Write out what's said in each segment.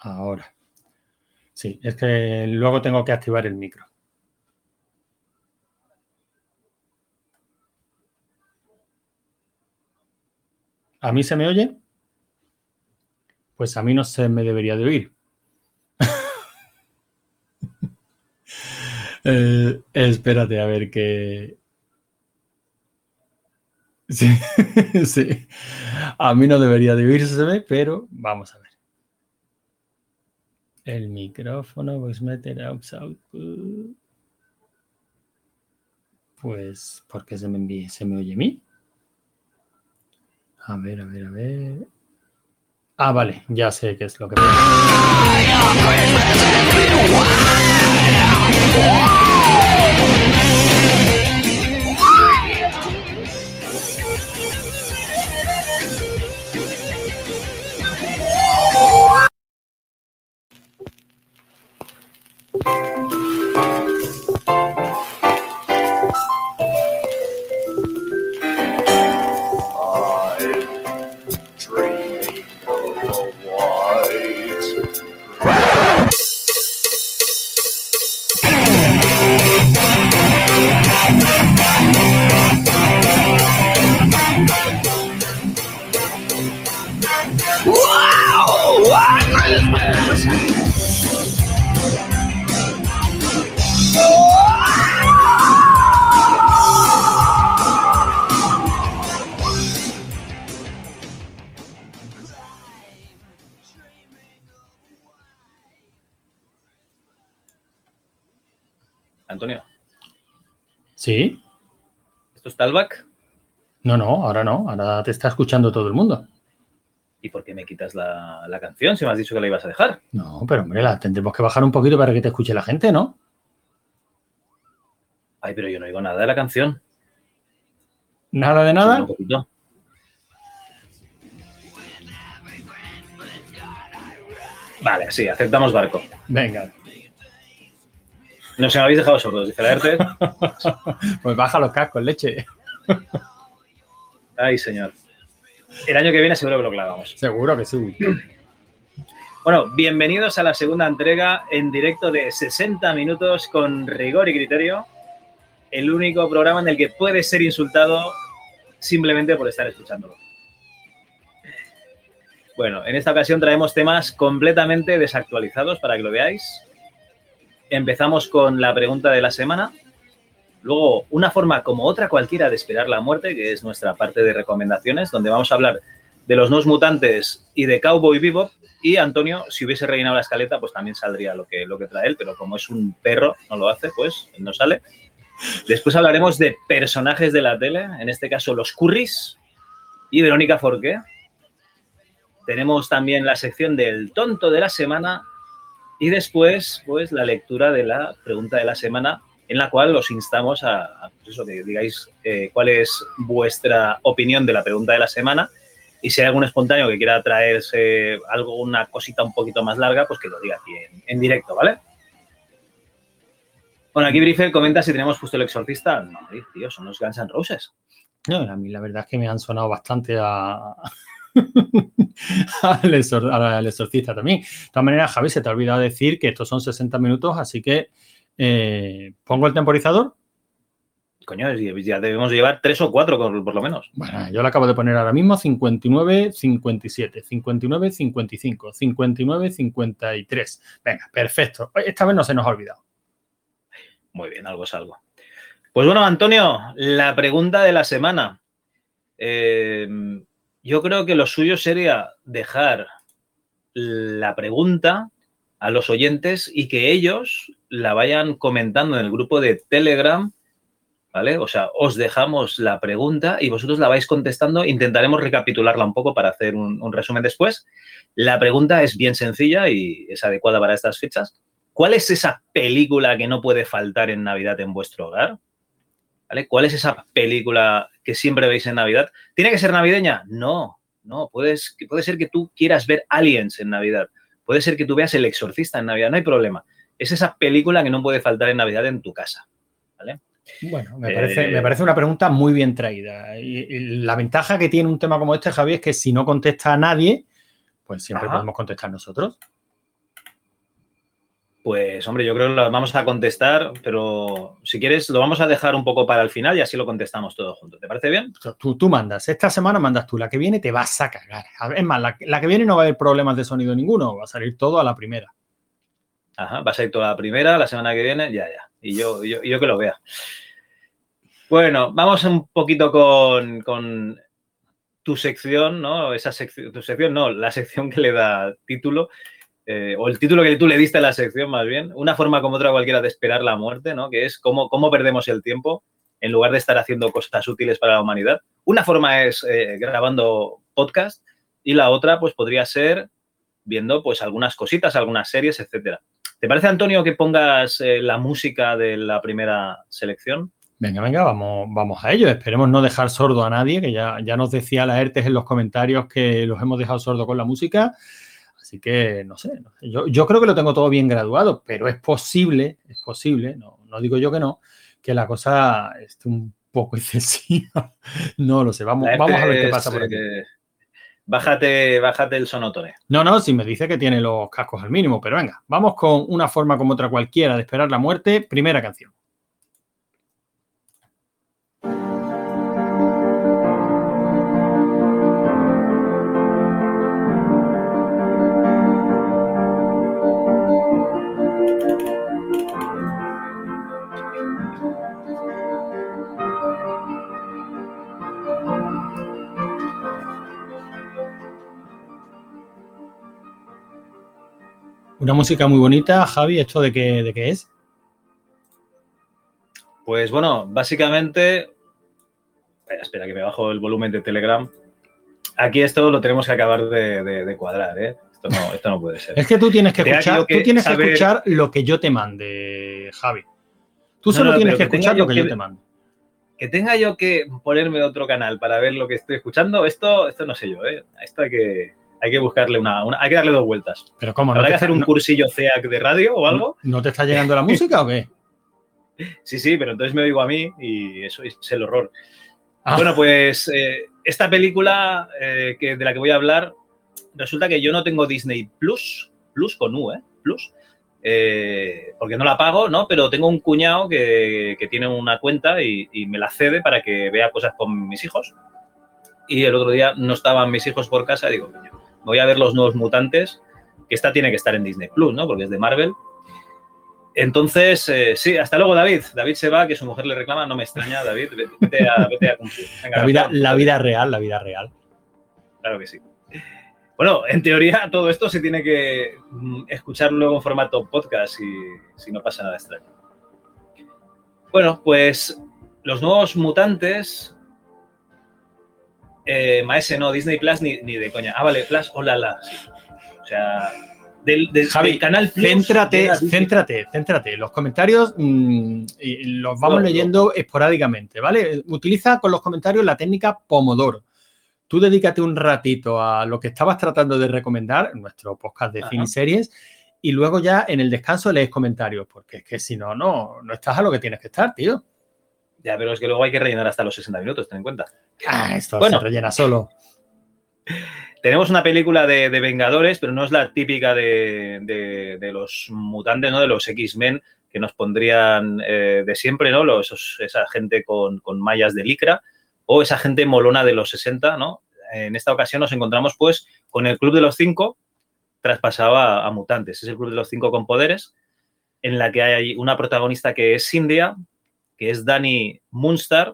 Ahora. Sí, es que luego tengo que activar el micro. ¿A mí se me oye? Pues a mí no se me debería de oír. Eh, espérate a ver qué. Sí, sí. A mí no debería de oírse, pero vamos a ver. El micrófono, voice meter output. Pues, ¿por qué se me envía? ¿Se me oye a mí? A ver, a ver, a ver. Ah, vale, ya sé qué es lo que Sí. ¿Esto es Talback? No, no, ahora no. Ahora te está escuchando todo el mundo. ¿Y por qué me quitas la, canción si me has dicho que la ibas a dejar? No, pero hombre, la tendremos que bajar un poquito para que te escuche la gente, ¿no? Ay, pero yo no oigo nada de la canción. ¿Nada de nada? Vale, sí, aceptamos barco. Venga. No se me habéis dejado sordos, dice la pues baja los cascos, leche. Ay, señor. El año que viene seguro que lo clavamos. Seguro que sí. Bueno, bienvenidos a la segunda entrega en directo de 60 minutos con rigor y criterio. El único programa en el que puedes ser insultado simplemente por estar escuchándolo. Bueno, en esta ocasión traemos temas completamente desactualizados para que lo veáis empezamos con la pregunta de la semana. Luego, una forma como otra cualquiera de esperar la muerte, que es nuestra parte de recomendaciones, donde vamos a hablar de los nuevos mutantes y de Cowboy Vivo. Y Antonio, si hubiese rellenado la escaleta, pues también saldría lo que, lo que trae él, pero como es un perro, no lo hace, pues no sale. Después hablaremos de personajes de la tele, en este caso los Curris y Verónica Forqué. Tenemos también la sección del tonto de la semana y después, pues, la lectura de la pregunta de la semana, en la cual os instamos a, pues eso, que digáis eh, cuál es vuestra opinión de la pregunta de la semana. Y si hay algún espontáneo que quiera traerse algo, una cosita un poquito más larga, pues que lo diga aquí en, directo, ¿vale? Bueno, aquí Briefer comenta si tenemos justo el exorcista. No, tío, son los Guns N' Roses. No, a mí la verdad es que me han sonado bastante a, al, exorcista también. De todas maneras, Javi, se te ha olvidado decir que estos son 60 minutos, así que eh, pongo el temporizador. Coño, ya debemos llevar tres o cuatro por, lo menos. Bueno, yo lo acabo de poner ahora mismo 59, 57, 59, 55, 59, 53. Venga, perfecto. Esta vez no se nos ha olvidado. Muy bien, algo es algo. Pues bueno, Antonio, la pregunta de la semana. Eh, yo creo que lo suyo sería dejar la pregunta a los oyentes y que ellos la vayan comentando en el grupo de Telegram, ¿vale? O sea, os dejamos la pregunta y vosotros la vais contestando. Intentaremos recapitularla un poco para hacer un, resumen después. La pregunta es bien sencilla y es adecuada para estas fechas. ¿Cuál es esa película que no puede faltar en Navidad en vuestro hogar? ¿Cuál es esa película que siempre veis en Navidad? ¿Tiene que ser navideña? No, no. Puedes, puede ser que tú quieras ver Aliens en Navidad. Puede ser que tú veas El Exorcista en Navidad. No hay problema. Es esa película que no puede faltar en Navidad en tu casa. ¿Vale? Bueno, me parece, me parece, una pregunta muy bien traída. Y, la ventaja que tiene un tema como este, Javier, es que si no contesta a nadie, pues siempre podemos contestar nosotros. Pues hombre, yo creo que lo vamos a contestar, pero si quieres lo vamos a dejar un poco para el final y así lo contestamos todos juntos. ¿Te parece bien? Tú, tú mandas. Esta semana mandas tú. La que viene te vas a cagar. Es más, la, la, que viene no va a haber problemas de sonido ninguno. Va a salir todo a la primera. Ajá, va a salir toda la primera, la semana que viene, ya, ya. Y yo, yo, yo que lo vea. Bueno, vamos un poquito con, con tu sección, ¿no? Esa sección, tu sección, no, la sección que le da título eh, o el título que tú le diste a la sección más bien, una forma como otra cualquiera de esperar la muerte, ¿no? Que es cómo, cómo perdemos el tiempo en lugar de estar haciendo cosas útiles para la humanidad. Una forma es eh, grabando podcast y la otra pues podría ser viendo pues algunas cositas, algunas series, etcétera. ¿Te parece, Antonio, que pongas eh, la música de la primera selección? Venga, venga, vamos, vamos a ello. Esperemos no dejar sordo a nadie, que ya, ya nos decía la ERTES en los comentarios que los hemos dejado sordo con la música. Así que, no sé, yo, yo, creo que lo tengo todo bien graduado, pero es posible, es posible, no, no digo yo que no, que la cosa esté un poco excesiva. No lo sé, vamos, vamos a ver qué pasa por aquí. Bájate, bájate el sonotone. No, no, si me dice que tiene los cascos al mínimo, pero venga, vamos con una forma como otra cualquiera de esperar la muerte. Primera canción. Una música muy bonita, Javi, ¿esto de qué, de qué es? Pues bueno, básicamente. Espera, que me bajo el volumen de Telegram. Aquí esto lo tenemos que acabar de, de, de cuadrar, ¿eh? Esto no, esto no, puede ser. Es que tú tienes que escuchar, que tú tienes saber... que escuchar lo que yo te mande, Javi. Tú solo no, no, tienes que escuchar lo que, yo te mando. Que tenga yo que ponerme otro canal para ver lo que estoy escuchando, esto, esto no sé yo, ¿eh? Esto hay que, hay que buscarle una, una, hay que darle dos vueltas. Pero cómo, ¿Habrá que hacer un no, cursillo CEAC de radio o algo? ¿No te está llegando la música o qué? Sí, sí, pero entonces me oigo a mí y eso es el horror. Ah. Bueno, pues eh, esta película eh, que, de la que voy a hablar, resulta que yo no tengo Disney Plus, Plus con U, ¿eh? Plus, eh, porque no la pago, ¿no? Pero tengo un cuñado que, que tiene una cuenta y, y, me la cede para que vea cosas con mis hijos. Y el otro día no estaban mis hijos por casa y digo, voy a ver los nuevos mutantes, que esta tiene que estar en Disney Plus, ¿no? Porque es de Marvel. Entonces, eh, sí, hasta luego, David. David se va, que su mujer le reclama, no me extraña, David, vete a, vete a cumplir. Venga, la, vida, la vida real, la vida real. Claro que sí. Bueno, en teoría todo esto se tiene que mm, escuchar luego en formato podcast si, si no pasa nada extraño. Bueno, pues los nuevos mutantes eh, Maese no, Disney Plus ni, ni, de coña. Ah, vale, Plus, hola, la. Sí. O sea, del, del, Javi, del canal Plus. Céntrate, céntrate, céntrate. Los comentarios mmm, los vamos no, leyendo no. esporádicamente, ¿vale? Utiliza con los comentarios la técnica Pomodoro. Tú dedícate un ratito a lo que estabas tratando de recomendar, en nuestro podcast de cine series, y luego ya en el descanso lees comentarios, porque es que si no, no, no estás a lo que tienes que estar, tío. Ya, pero es que luego hay que rellenar hasta los 60 minutos, ten en cuenta. Ah, esto bueno, se rellena solo. Tenemos una película de, de, Vengadores, pero no es la típica de, de, de los mutantes, ¿no? De los X-Men que nos pondrían eh, de siempre, ¿no? Los, esos, esa gente con, con, mallas de licra o esa gente molona de los 60, ¿no? En esta ocasión nos encontramos, pues, con el Club de los Cinco traspasado a, a mutantes. Es el Club de los Cinco con poderes, en la que hay una protagonista que es India, que es Danny Munster,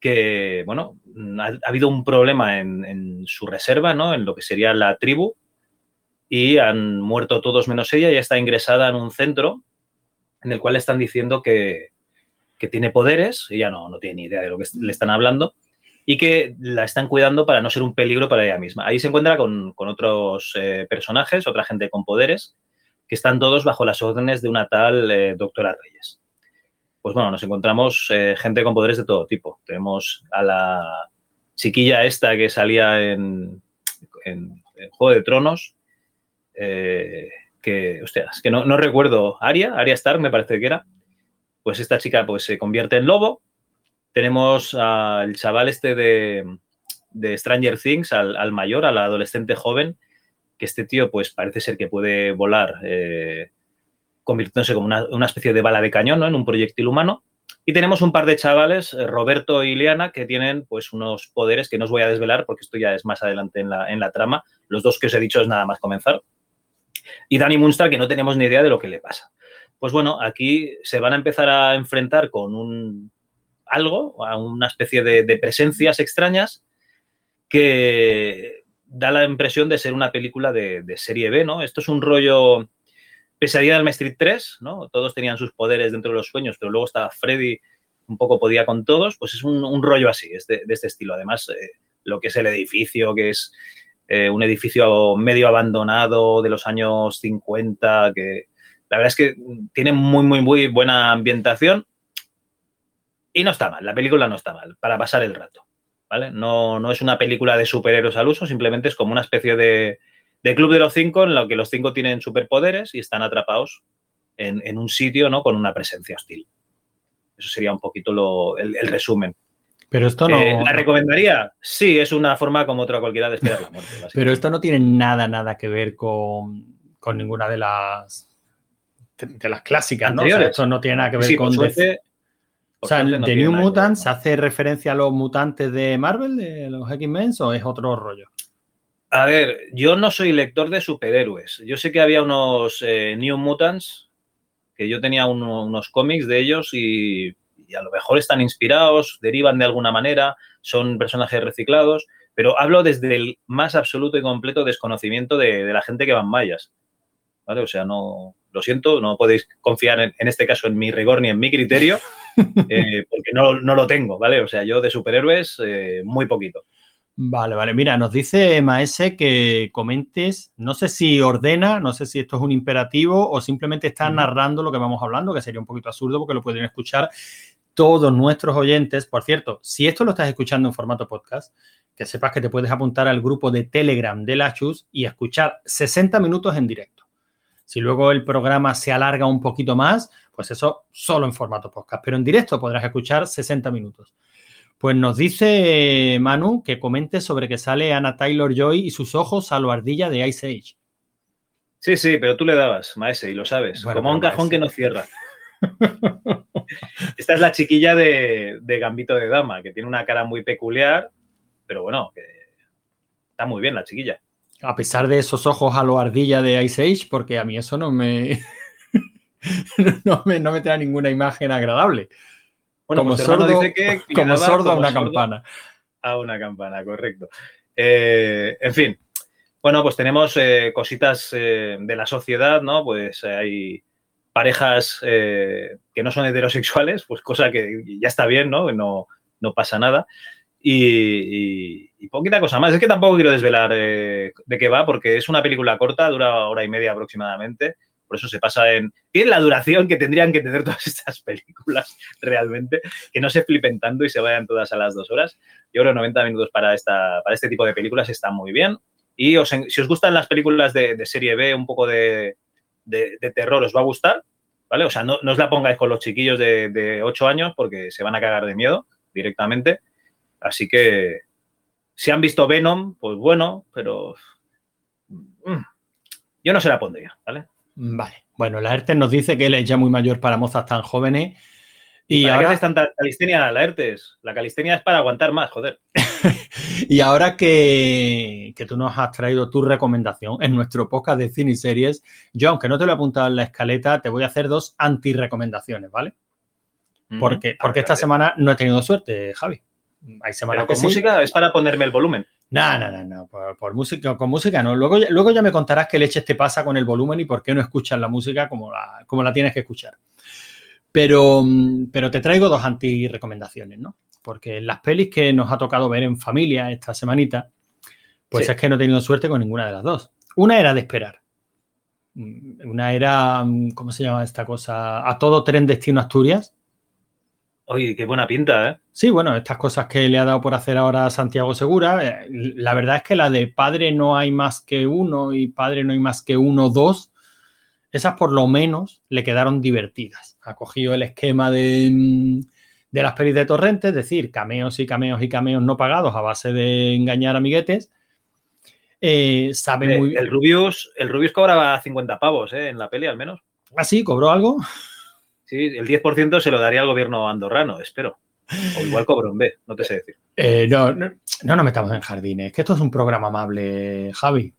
que, bueno, ha, ha habido un problema en, su reserva, ¿no? En lo que sería la tribu, y han muerto todos menos ella, y está ingresada en un centro en el cual están diciendo que, que tiene poderes, ella no, no tiene ni idea de lo que le están hablando, y que la están cuidando para no ser un peligro para ella misma. Ahí se encuentra con, con otros eh, personajes, otra gente con poderes, que están todos bajo las órdenes de una tal eh, doctora Reyes pues bueno, nos encontramos eh, gente con poderes de todo tipo. Tenemos a la chiquilla esta que salía en, en, Juego de Tronos, eh, que, hostias, que no, recuerdo, Aria, Aria Stark me parece que era. Pues esta chica pues se convierte en lobo. Tenemos al chaval este de, Stranger Things, al, al, mayor, al adolescente joven, que este tío pues parece ser que puede volar. Eh, convirtiéndose como una, especie de bala de cañón, ¿no? En un proyectil humano. Y tenemos un par de chavales, eh, Roberto y Liana, que tienen pues unos poderes que no os voy a desvelar porque esto ya es más adelante en la, en la trama. Los dos que os he dicho es nada más comenzar. Y Danny Munster, que no tenemos ni idea de lo que le pasa. Pues bueno, aquí se van a empezar a enfrentar con un algo, a una especie de, de presencias extrañas que da la impresión de ser una película de, de serie B, ¿no? Esto es un rollo Pesadilla del Street 3, ¿no? Todos tenían sus poderes dentro de los sueños, pero luego estaba Freddy, un poco podía con todos, pues es un, rollo así, de, este estilo. Además, eh, lo que es el edificio, que es eh, un edificio medio abandonado de los años 50, que la verdad es que tiene muy, muy, muy buena ambientación y no está mal, la película no está mal, para pasar el rato, ¿vale? No, no es una película de superhéroes al uso, simplemente es como una especie de de Club de los Cinco, en lo que los cinco tienen superpoderes y están atrapados en, un sitio ¿no? con una presencia hostil. Eso sería un poquito el, resumen. Pero esto no. Eh, ¿La recomendaría? Sí, es una forma como otra cualquiera de esperar la muerte. Pero esto no tiene nada, nada que ver con, ninguna de las de las clásicas, ¿no? esto no tiene nada que ver con. o sea, de New Mutants hace referencia a los mutantes de Marvel, de los X-Men, o es otro rollo? A ver, yo no soy lector de superhéroes. Yo sé que había unos eh, New Mutants, que yo tenía unos cómics de ellos y, a lo mejor están inspirados, derivan de alguna manera, son personajes reciclados, pero hablo desde el más absoluto y completo desconocimiento de, la gente que va en mallas. ¿Vale? O sea, no, lo siento, no podéis confiar en, este caso en mi rigor ni en mi criterio, eh, porque no, lo tengo, ¿vale? O sea, yo de superhéroes eh, muy poquito. Vale, vale. Mira, nos dice Maese que comentes, no sé si ordena, no sé si esto es un imperativo o simplemente está narrando lo que vamos hablando, que sería un poquito absurdo porque lo pueden escuchar todos nuestros oyentes. Por cierto, si esto lo estás escuchando en formato podcast, que sepas que te puedes apuntar al grupo de Telegram de la Chus y escuchar 60 minutos en directo. Si luego el programa se alarga un poquito más, pues eso solo en formato podcast, pero en directo podrás escuchar 60 minutos. Pues nos dice Manu que comente sobre que sale Anna Taylor Joy y sus ojos a lo ardilla de Ice Age. Sí, sí, pero tú le dabas, maese, y lo sabes. como un cajón que no cierra. Esta es la chiquilla de, Gambito de Dama, que tiene una cara muy peculiar, pero bueno, que está muy bien la chiquilla. A pesar de esos ojos a lo ardilla de Ice Age, porque a mí eso no me, no me, no me trae ninguna imagen agradable como pues sordo, dice que como sordo a una campana. A una campana, correcto. Eh, en fin, bueno, pues tenemos eh, cositas eh, de la sociedad, ¿no? Pues hay parejas que no son heterosexuales, pues cosa que ya está bien, ¿no? No, no pasa nada. Y, y, poquita cosa más. Es que tampoco quiero desvelar de qué va, porque es una película corta, dura hora y media aproximadamente. Por eso se pasa en... Tiene la duración que tendrían que tener todas estas películas realmente, que no se flipen tanto y se vayan todas a las dos horas. Yo creo que 90 minutos para, esta, para este tipo de películas está muy bien. Y si os gustan las películas de, serie B, un poco de, terror, os va a gustar, ¿vale? O sea, no, os la pongáis con los chiquillos de, de 8 años porque se van a cagar de miedo directamente. Así que si han visto Venom, pues bueno, pero mm, yo no se la pondría, ¿vale? Vale. Bueno, la ERTES nos dice que él es ya muy mayor para mozas tan jóvenes. Y ¿Para ahora... qué tanta calistenia la ERTES? La calistenia es para aguantar más, joder. y ahora que, tú nos has traído tu recomendación en nuestro podcast de cine y series, yo, aunque no te lo he apuntado en la escaleta, te voy a hacer dos anti-recomendaciones, ¿vale? Porque, porque esta semana no he tenido suerte, Javi. Hay semanas con música es para ponerme el volumen. No, no, no, no. Por, música, con música no. Luego, luego ya me contarás qué leches te pasa con el volumen y por qué no escuchas la música como la, como la tienes que escuchar. Pero, pero te traigo dos anti-recomendaciones, ¿no? Porque las pelis que nos ha tocado ver en familia esta semanita, pues es que no he tenido suerte con ninguna de las dos. Una era de esperar. Una era, ¿cómo se llama esta cosa? A todo tren destino Asturias Oye, qué buena pinta, ¿eh? Sí, bueno, estas cosas que le ha dado por hacer ahora Santiago Segura, eh, la verdad es que la de padre no hay más que uno y padre no hay más que uno, dos, esas por lo menos le quedaron divertidas. Ha cogido el esquema de, mm, de las pelis de Torrente, es decir, cameos y cameos y cameos no pagados a base de engañar amiguetes. Eh, sabe muy El Rubius, el Rubius cobraba 50 pavos, ¿eh? En la peli al menos. ¿Ah, sí? ¿Cobró algo? Sí, el 10% se lo daría al gobierno andorrano, espero. O igual cobro en B, no te sé decir. Eh, no, no, no nos metamos en jardines, que esto es un programa amable, Javi.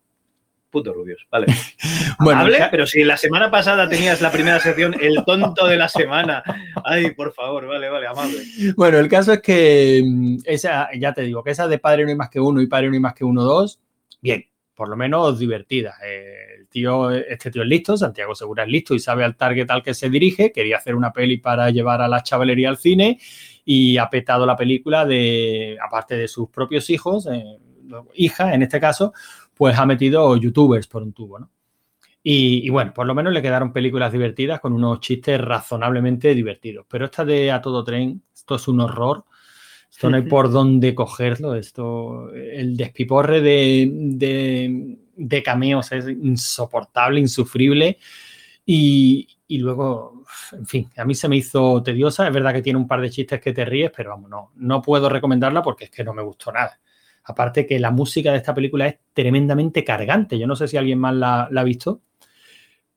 Puto rubios, vale. bueno, amable, pero si la semana pasada tenías la primera sección, el tonto de la semana. Ay, por favor, vale, vale, amable. Bueno, el caso es que mm, esa, ya te digo, que esa de padre no hay más que uno y padre no hay más que uno, dos, bien, por lo menos divertida. el tío, este tío es listo, Santiago Segura es listo y sabe al target al que se dirige. Quería hacer una peli para llevar a la chavalería al cine y ha petado la película de, aparte de sus propios hijos, eh, hija en este caso, pues ha metido youtubers por un tubo, ¿no? Y, bueno, por lo menos le quedaron películas divertidas con unos chistes razonablemente divertidos. Pero esta de A Todo Tren, esto es un horror. Esto no hay por dónde cogerlo. Esto, el despiporre de, de, de cameos es insoportable, insufrible. Y, y, luego, en fin, a mí se me hizo tediosa. Es verdad que tiene un par de chistes que te ríes, pero vamos, no, no puedo recomendarla porque es que no me gustó nada. Aparte que la música de esta película es tremendamente cargante. Yo no sé si alguien más la, ha visto,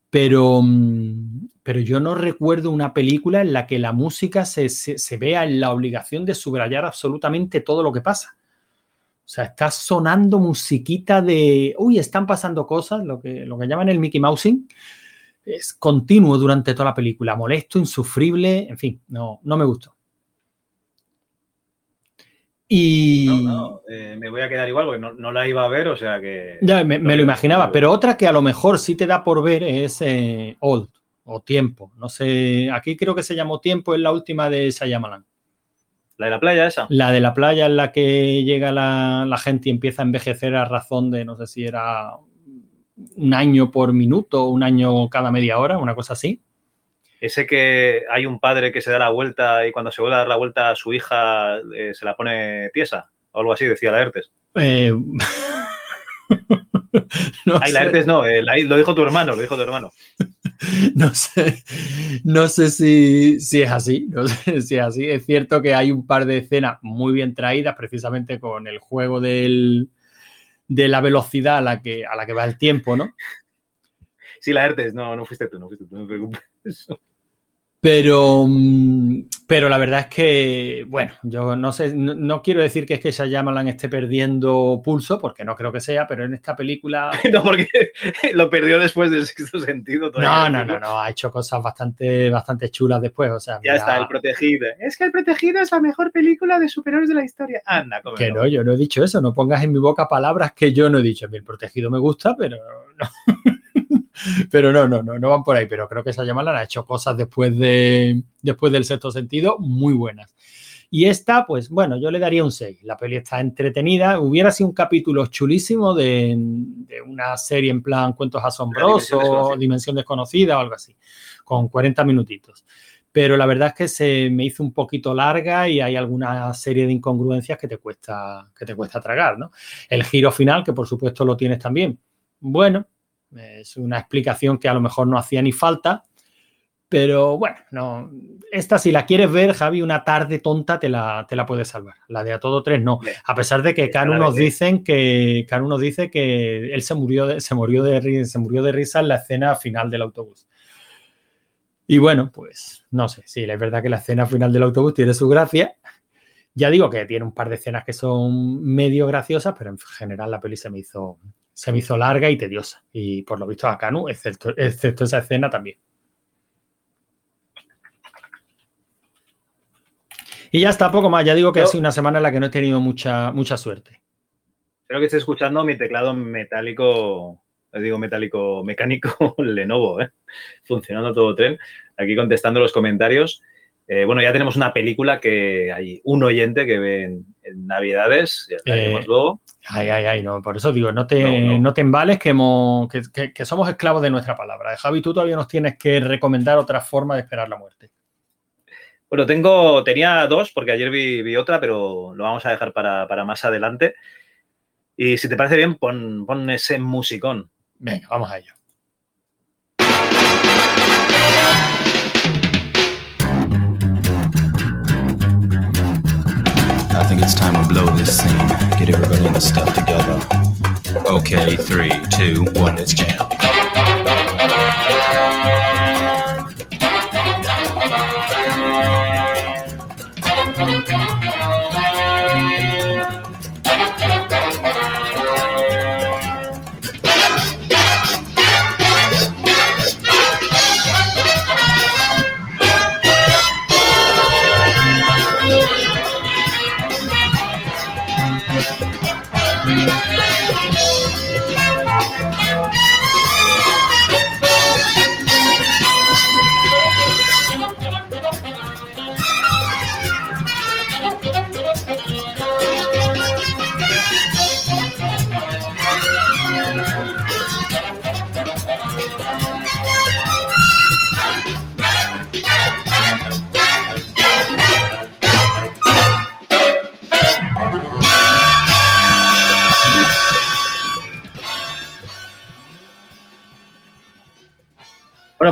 pero, mm, pero yo no recuerdo una película en la que la música se, vea en la obligación de subrayar absolutamente todo lo que pasa. O sea, está sonando musiquita de, uy, están pasando cosas, lo que, lo que llaman el Mickey Mousing. Es continuo durante toda la película, molesto, insufrible, en fin, no, no me gustó. Y. No, eh, me voy a quedar igual porque no, la iba a ver, o sea que. Ya, me, lo imaginaba, pero otra que a lo mejor sí te da por ver es eh, Old o Tiempo. No sé, aquí creo que se llamó Tiempo, es la última de Sayamalan. ¿La de la playa esa? La de la playa en la que llega la, la gente y empieza a envejecer a razón de, no sé si era un año por minuto, un año cada media hora, una cosa así. Ese que hay un padre que se da la vuelta y cuando se vuelve a dar la vuelta a su hija eh, se la pone tiesa o algo así, decía Laertes. Eh... no Ay, Laertes no, eh, lo dijo tu hermano, lo dijo tu hermano. no sé, no sé si, es así, no sé si es así. Es cierto que hay un par de escenas muy bien traídas precisamente con el juego del, de la velocidad a la, que, a la que va el tiempo, ¿no? Sí, Laertes, no, no fuiste tú, no fuiste tú, no te preocupes. Pero, mm, pero la verdad es que, bueno, yo no sé, no, quiero decir que es que Shyamalan esté perdiendo pulso, porque no creo que sea, pero en esta película... no, porque lo perdió después del sexto sentido. No, no, no, no, ha hecho cosas bastante, bastante chulas después, o sea... Ya está, El Protegido. Es que El Protegido es la mejor película de superhéroes de la historia. Anda, como Que no, yo no he dicho eso, no pongas en mi boca palabras que yo no he dicho. El Protegido me gusta, pero no. pero no, no, no, no van por ahí. Pero creo que esa llamada ha hecho cosas después, de, después del sexto sentido muy buenas. Y esta, pues bueno, yo le daría un 6. La peli está entretenida. Hubiera sido un capítulo chulísimo de, una serie en plan cuentos asombrosos, Dimensión Desconocida o algo así, con 40 minutitos. Pero la verdad es que se me hizo un poquito larga y hay alguna serie de incongruencias que te cuesta, que te cuesta tragar, ¿no? El giro final, que por supuesto lo tienes también. Bueno, es una explicación que a lo mejor no hacía ni falta, pero bueno, no. Esta, si la quieres ver, Javi, una tarde tonta te la, te la puedes salvar. La de a todo tres, no. A pesar de que Canu nos dicen que Canu nos dice que él se murió de, se murió de, se murió de risa en la escena final del autobús. Y bueno, pues no sé, sí, es verdad que la escena final del autobús tiene su gracia. Ya digo que tiene un par de escenas que son medio graciosas, pero en general la peli se me hizo, se me hizo larga y tediosa. Y por lo visto a Canu, excepto, esa escena también. Y ya está, poco más. Ya digo que ha sido una semana en la que no he tenido mucha, mucha suerte. Espero que esté escuchando mi teclado metálico, digo metálico mecánico Lenovo, ¿eh? funcionando todo tren. Aquí contestando los comentarios. Eh, bueno, ya tenemos una película que hay un oyente que ve en, Navidades, ya eh, luego. Ay, ay, ay, no, por eso digo, no te, no, te embales que, que, somos esclavos de nuestra palabra. Javi, tú todavía nos tienes que recomendar otra forma de esperar la muerte. Bueno, tengo, tenía dos, porque ayer vi, otra, pero lo vamos a dejar para, más adelante. Y si te parece bien, pon, pon ese musicón. Venga, vamos a ello. I think it's time to blow this scene. Get everybody in the stuff together. Okay, three, two, one, let's jam.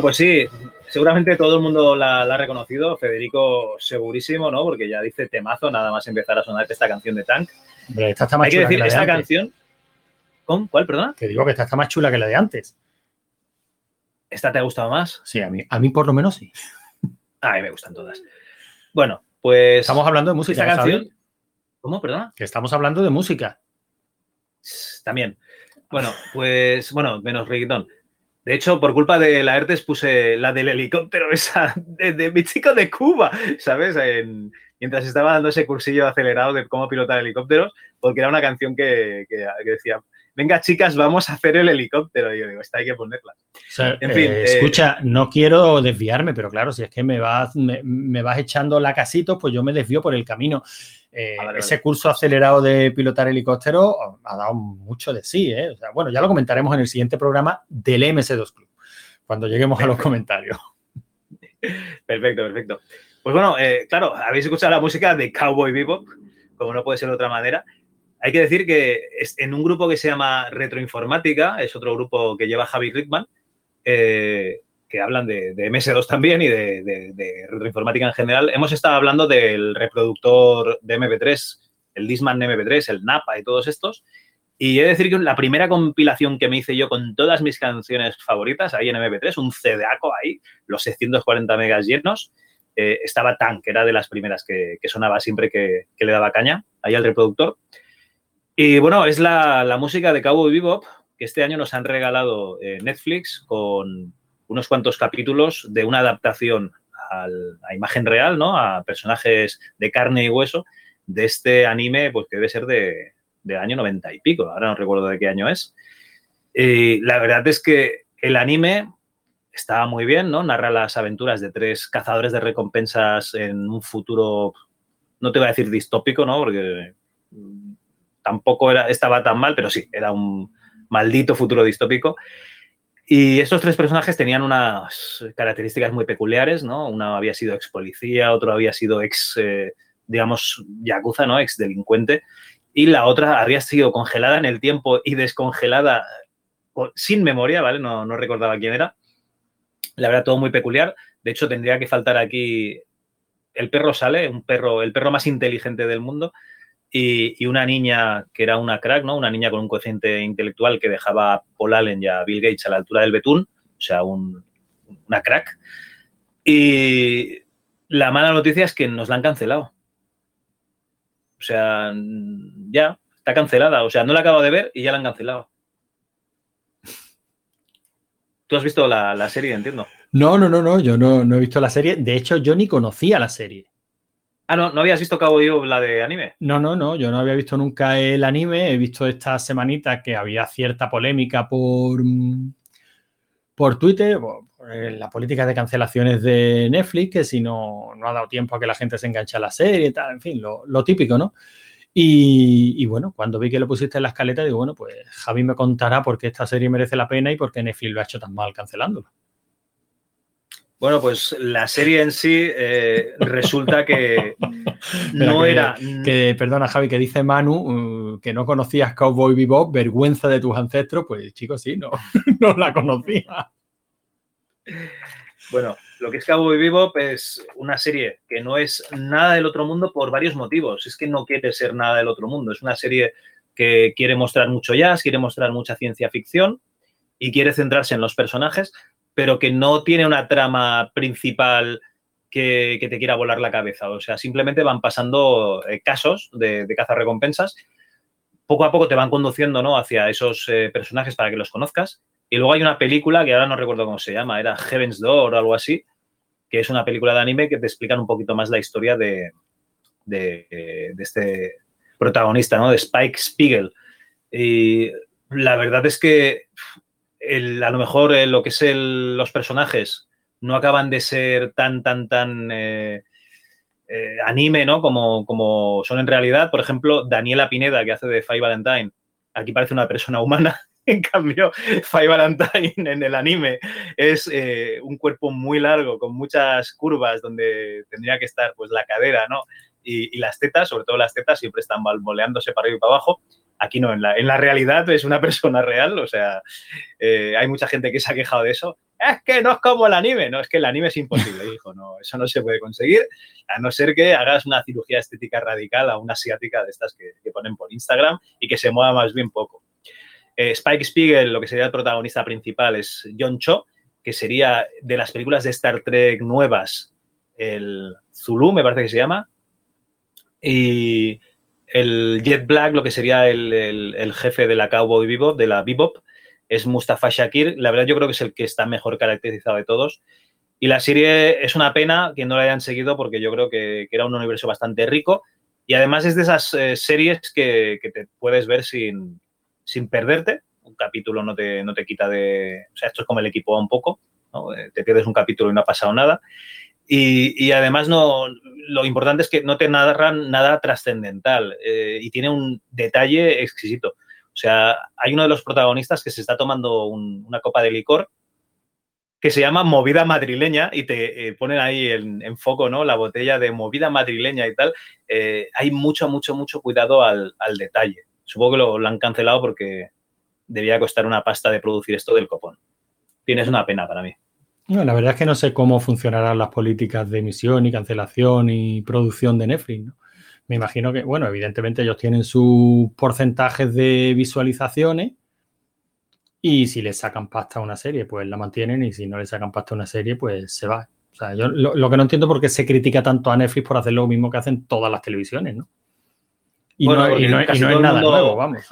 Pues sí, seguramente todo el mundo la, ha reconocido. Federico, segurísimo, ¿no? Porque ya dice temazo, nada más empezar a sonar esta canción de Tank. esta está más Hay que decir, esta canción. ¿Con cuál, perdona? Que digo que esta está más chula que la de antes. ¿Esta te ha gustado más? Sí, a mí, a mí por lo menos sí. A mí me gustan todas. Bueno, pues. Estamos hablando de música. Esta canción. ¿Cómo, perdona? Que estamos hablando de música. También. Bueno, pues, bueno, menos reggaetón. De hecho, por culpa de la ERTES puse la del helicóptero esa de, mi chico de Cuba, ¿sabes? mientras estaba dando ese cursillo acelerado de cómo pilotar helicópteros, porque era una canción que, decía, venga chicas, vamos a hacer el helicóptero. Y yo digo, esta hay que ponerla. en fin, eh, escucha, no quiero desviarme, pero claro, si es que me vas, me, vas echando la casito, pues yo me desvío por el camino. Eh, ese curso acelerado de pilotar helicóptero ha dado mucho de sí. ¿eh? bueno, ya lo comentaremos en el siguiente programa del MS2 Club, cuando lleguemos a los comentarios. Perfecto, perfecto. Pues bueno, eh, claro, habéis escuchado la música de Cowboy Bebop, como no puede ser de otra manera. Hay que decir que en un grupo que se llama Retroinformática, es otro grupo que lleva Javi Rickman, eh, que hablan de, MS2 también y de, retroinformática en general, hemos estado hablando del reproductor de MP3, el Disman MP3, el Napa y todos estos. Y he de decir que la primera compilación que me hice yo con todas mis canciones favoritas ahí en MP3, un CDAco ahí, los 640 megas llenos, eh, estaba Tan, que era de las primeras que, sonaba siempre que, le daba caña ahí al reproductor. Y bueno, es la, música de Cowboy Bebop, que este año nos han regalado eh, Netflix con unos cuantos capítulos de una adaptación a imagen real, ¿no? A personajes de carne y hueso de este anime, pues que debe ser de, año 90 y pico, ahora no recuerdo de qué año es. Y la verdad es que el anime está muy bien, ¿no? Narra las aventuras de tres cazadores de recompensas en un futuro, no te voy a decir distópico, ¿no? Porque tampoco era, estaba tan mal, pero sí, era un maldito futuro distópico. Y estos tres personajes tenían unas características muy peculiares, ¿no? Uno había sido ex policía, otro había sido ex, eh, digamos, yakuza, ¿no? Ex delincuente. Y la otra había sido congelada en el tiempo y descongelada sin memoria, ¿vale? No, no recordaba quién era. La verdad, todo muy peculiar. De hecho, tendría que faltar aquí el perro sale, un perro, el perro más inteligente del mundo, y, una niña que era una crack, ¿no? Una niña con un cociente intelectual que dejaba a Paul Allen y a Bill Gates a la altura del betún, o sea, una crack. Y la mala noticia es que nos la han cancelado. O sea, ya, está cancelada. O sea, no la acabo de ver y ya la han cancelado. Tú has visto la, serie, entiendo. No, no, no, no, yo no, no he visto la serie. De hecho, yo ni conocía la serie. Ah, no, ¿no habías visto Cabo yo la de anime? No, no, no, yo no había visto nunca el anime. He visto esta semanita que había cierta polémica por, por Twitter, por la política de cancelaciones de Netflix, que si no, no ha dado tiempo a que la gente se enganche a la serie y tal, en fin, lo, típico, ¿no? Y, y, bueno, cuando vi que lo pusiste en la escaleta, digo, bueno, pues Javi me contará por qué esta serie merece la pena y por qué Netflix lo ha hecho tan mal cancelándola. Bueno, pues la serie en sí eh, resulta que no era. Que, perdona, Javi, que dice Manu uh, que no conocías Cowboy Bebop, vergüenza de tus ancestros. Pues chicos, sí, no, no la conocía. Bueno, lo que es Cowboy Bebop es una serie que no es nada del otro mundo por varios motivos. Es que no quiere ser nada del otro mundo. Es una serie que quiere mostrar mucho jazz, quiere mostrar mucha ciencia ficción y quiere centrarse en los personajes, pero que no tiene una trama principal que, te quiera volar la cabeza. O sea, simplemente van pasando eh, casos de, de recompensas. Poco a poco te van conduciendo ¿no? hacia esos eh, personajes para que los conozcas. Y luego hay una película que ahora no recuerdo cómo se llama, era Heaven's Door o algo así, que es una película de anime que te explican un poquito más la historia de, de, de este protagonista, ¿no? De Spike Spiegel. Y la verdad es que a lo mejor eh, lo que es los personajes no acaban de ser tan, tan, tan eh, eh, anime, ¿no? Como, como son en realidad. Por ejemplo, Daniela Pineda, que hace de Five Valentine, aquí parece una persona humana. En cambio, Five Valentine en el anime es un cuerpo muy largo, con muchas curvas, donde tendría que estar pues la cadera, ¿no? Y, y las tetas, sobre todo las tetas, siempre están balboleándose para arriba y para abajo. Aquí no, en la, en la realidad es una persona real, o sea, eh, hay mucha gente que se ha quejado de eso. es que no es como el anime. No, es que el anime es imposible, hijo. No, eso no se puede conseguir, a no ser que hagas una cirugía estética radical a una asiática de estas que, ponen por Instagram y que se mueva más bien poco. Eh, Spike Spiegel, lo que sería el protagonista principal, es John Cho, que sería de las películas de Star Trek nuevas, el Zulu, me parece que se llama. Y el Jet Black, lo que sería el, jefe de la Cowboy Bebop, de la Bebop, es Mustafa Shakir. La verdad yo creo que es el que está mejor caracterizado de todos. Y la serie es una pena que no la hayan seguido porque yo creo que, era un universo bastante rico y además es de esas eh, series que, te puedes ver sin, sin, perderte. Un capítulo no te, no te quita de... O sea, esto es como el equipo un poco, eh, te pierdes un capítulo y no ha pasado nada. Y, además no, lo importante es que no te narran nada trascendental eh, y tiene un detalle exquisito. O sea, hay uno de los protagonistas que se está tomando una copa de licor que se llama Movida Madrileña y te eh, ponen ahí en, foco, ¿no? La botella de Movida Madrileña y tal. Eh, hay mucho, mucho, mucho cuidado al, detalle. Supongo que lo, han cancelado porque debía costar una pasta de producir esto del copón. Tienes una pena para mí. No, la verdad es que no sé cómo funcionarán las políticas de emisión y cancelación y producción de Netflix. Me imagino que, bueno, evidentemente ellos tienen sus porcentajes de visualizaciones y si le sacan pasta a una serie, pues la mantienen y si no le sacan pasta a una serie, pues se va. O sea, yo lo, que no entiendo es por qué se critica tanto a Netflix por hacer lo mismo que hacen todas las televisiones, ¿no? Y no, es nada nuevo, vamos.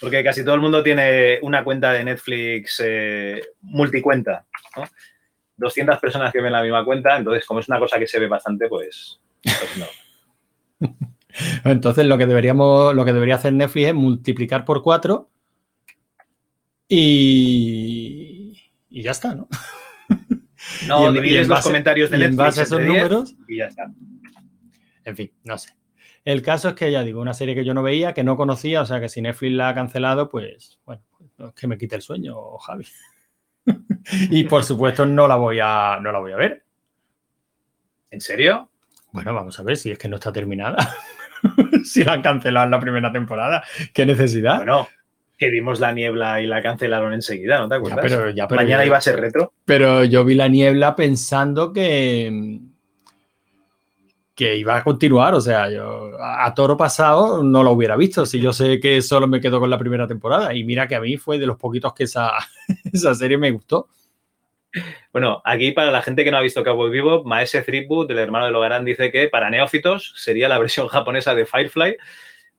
Porque casi todo el mundo tiene una cuenta de Netflix eh, multicuenta, ¿no? 200 personas que ven la misma cuenta, entonces como es una cosa que se ve bastante, pues, pues no. entonces lo que deberíamos, lo que debería hacer Netflix es multiplicar por cuatro y, y ya está, ¿no? No, divides los comentarios de Netflix en base a esos números y ya está. En fin, no sé. El caso es que ya digo, una serie que yo no veía, que no conocía, o sea que si Netflix la ha cancelado, pues bueno, pues, que me quite el sueño, Javi. y por supuesto no la voy a, no la voy a ver. ¿En serio? Bueno, vamos a ver si es que no está terminada. si la han cancelado en la primera temporada. ¿Qué necesidad? Bueno, que vimos la niebla y la cancelaron enseguida, ¿no te acuerdas? pero, ya, Mañana iba a ser retro. Pero yo vi la niebla pensando que, que iba a continuar. O sea, yo a toro pasado no lo hubiera visto si yo sé que solo me quedo con la primera temporada. Y mira que a mí fue de los poquitos que esa, esa serie me gustó. Bueno, aquí para la gente que no ha visto Cowboy Vivo, Maese Threepwood, el hermano de Logarán, dice que para neófitos sería la versión japonesa de Firefly.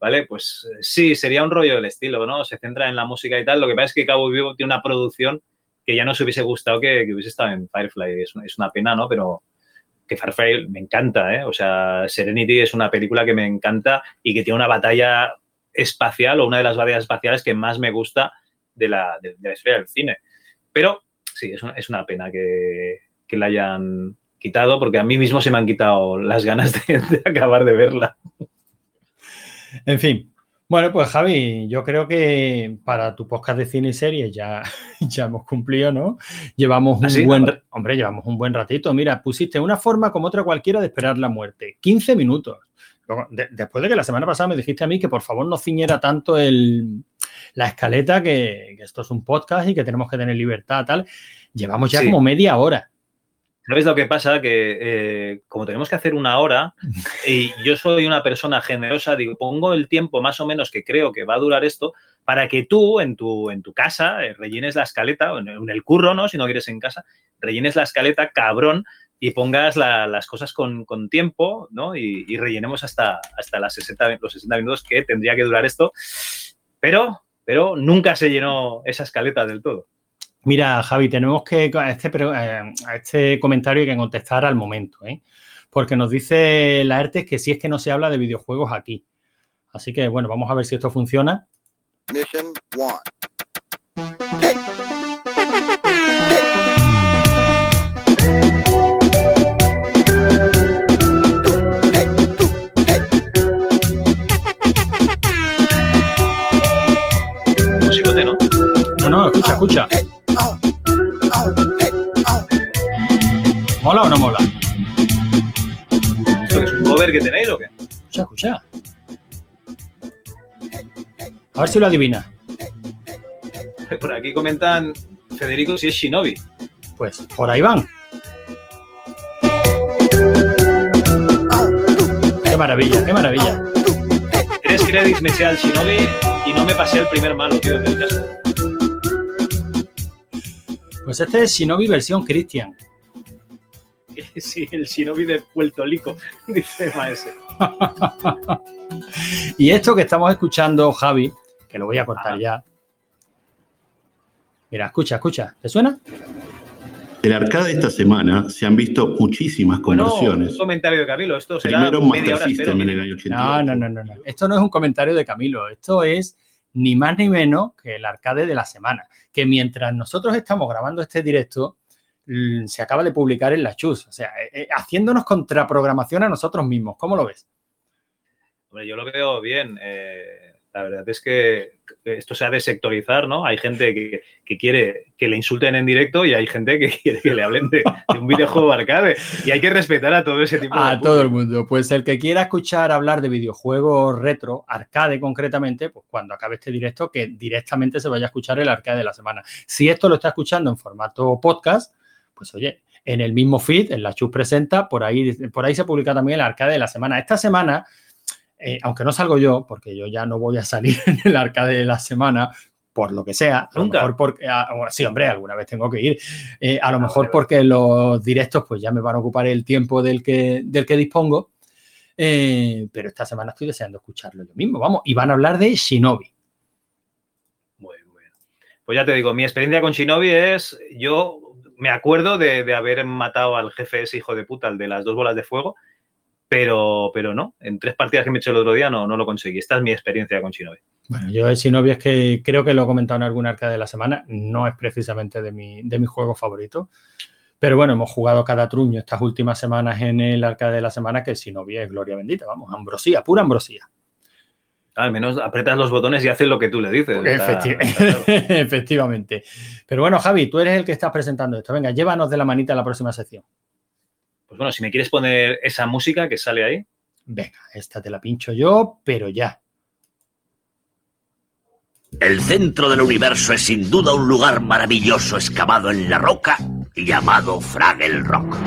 ¿Vale? Pues eh, sí, sería un rollo del estilo, ¿no? Se centra en la música y tal. Lo que pasa es que Cowboy Vivo tiene una producción que ya no se hubiese gustado que, hubiese estado en Firefly. Es, es una pena, ¿no? Pero, que Farfrail me encanta, ¿eh? O sea, Serenity es una película que me encanta y que tiene una batalla espacial o una de las batallas espaciales que más me gusta de la, de, la del cine. Pero sí, es una, pena que, la hayan quitado porque a mí mismo se me han quitado las ganas de acabar de verla. En fin, bueno, pues Javi, yo creo que para tu podcast de cine y series ya, ya hemos cumplido, ¿no? Llevamos un ¿Ah, buen, hombre, llevamos un buen ratito. Mira, pusiste una forma como otra cualquiera de esperar la muerte. 15 minutos. después de que la semana pasada me dijiste a mí que por favor no ciñera tanto el, la escaleta, que, que, esto es un podcast y que tenemos que tener libertad, tal. Llevamos ya como media hora. ¿Sabes lo que pasa? Que eh, como tenemos que hacer una hora y yo soy una persona generosa, digo, pongo el tiempo más o menos que creo que va a durar esto para que tú en tu, en tu casa eh, rellenes la escaleta, en el curro, ¿no? Si no quieres en casa, rellenes la escaleta, cabrón, y pongas las cosas con, tiempo, ¿no? Y, rellenemos hasta, hasta las 60, los 60 minutos que tendría que durar esto. Pero, pero nunca se llenó esa escaleta del todo. Mira, Javi, tenemos que a este, eh, a este comentario hay que contestar al momento, ¿eh? porque nos dice la ERTES que si es que no se habla de videojuegos aquí. Así que, bueno, vamos a ver si esto funciona. Mission ¿no? No, no, escucha, escucha. ¿Mola o no mola? es un cover que tenéis o qué? Escucha, escucha. A ver si lo adivina. Por aquí comentan Federico si es Shinobi. Pues por ahí van. Qué maravilla, qué maravilla. Tres créditos me eché al Shinobi y no me pasé el primer malo, tío, del caso. Pues este es Shinobi versión Christian. Sí, el Shinobi de Puerto Rico, dice Maese. y esto que estamos escuchando, Javi, que lo voy a cortar ya. Mira, escucha, escucha. ¿Te suena? El arcade de esta semana se han visto muchísimas conversiones. No, un comentario de Camilo. Esto será Primero media Master hora, System espero. en el año 88. No, no, no, no, no. Esto no es un comentario de Camilo. Esto es ni más ni menos que el arcade de la semana. Que mientras nosotros estamos grabando este directo, se acaba de publicar en la Chus. O sea, eh, eh, haciéndonos contraprogramación a nosotros mismos. ¿Cómo lo ves? Hombre, yo lo veo bien. eh, la verdad es que esto se ha de sectorizar, ¿no? Hay gente que, que quiere que le insulten en directo y hay gente que quiere que le hablen de, de un videojuego arcade. Y hay que respetar a todo ese tipo de A todo el mundo. Pues el que quiera escuchar hablar de videojuegos retro, arcade concretamente, pues cuando acabe este directo, que directamente se vaya a escuchar el arcade de la semana. Si esto lo está escuchando en formato podcast, pues oye, en el mismo feed, en la Chus Presenta, por ahí, por ahí se publica también el arcade de la semana. Esta semana, eh, aunque no salgo yo, porque yo ya no voy a salir en el arcade de la semana, por lo que sea, a lo Nunca. mejor porque, bueno, sí, hombre, alguna vez tengo que ir. Eh, a lo Ah, mejor vale, porque los directos pues ya me van a ocupar el tiempo del que, del que dispongo. Eh, pero esta semana estoy deseando escucharlo yo mismo. Vamos, y van a hablar de Shinobi. Muy bien. Pues ya te digo, mi experiencia con Shinobi es, yo me acuerdo de, de haber matado al jefe ese hijo de puta, el de las dos bolas de fuego, pero, pero no, en tres partidas que me he hecho el otro día no, no lo conseguí. Esta es mi experiencia con Shinobi. Bueno, yo de Shinobi es que creo que lo he comentado en algún arcade de la semana. No es precisamente de mi, de mis juegos favoritos. Pero bueno, hemos jugado cada truño estas últimas semanas en el arcade de la semana, que Shinobi es gloria bendita. Vamos, ambrosía, pura ambrosía. Al menos apretas los botones y haces lo que tú le dices. Está- Efecti- está claro. Efectivamente. Pero bueno, Javi, tú eres el que estás presentando esto. Venga, llévanos de la manita a la próxima sección. Pues bueno, si me quieres poner esa música que sale ahí. Venga, esta te la pincho yo, pero ya. El centro del universo es sin duda un lugar maravilloso excavado en la roca y llamado Fraggle Rock.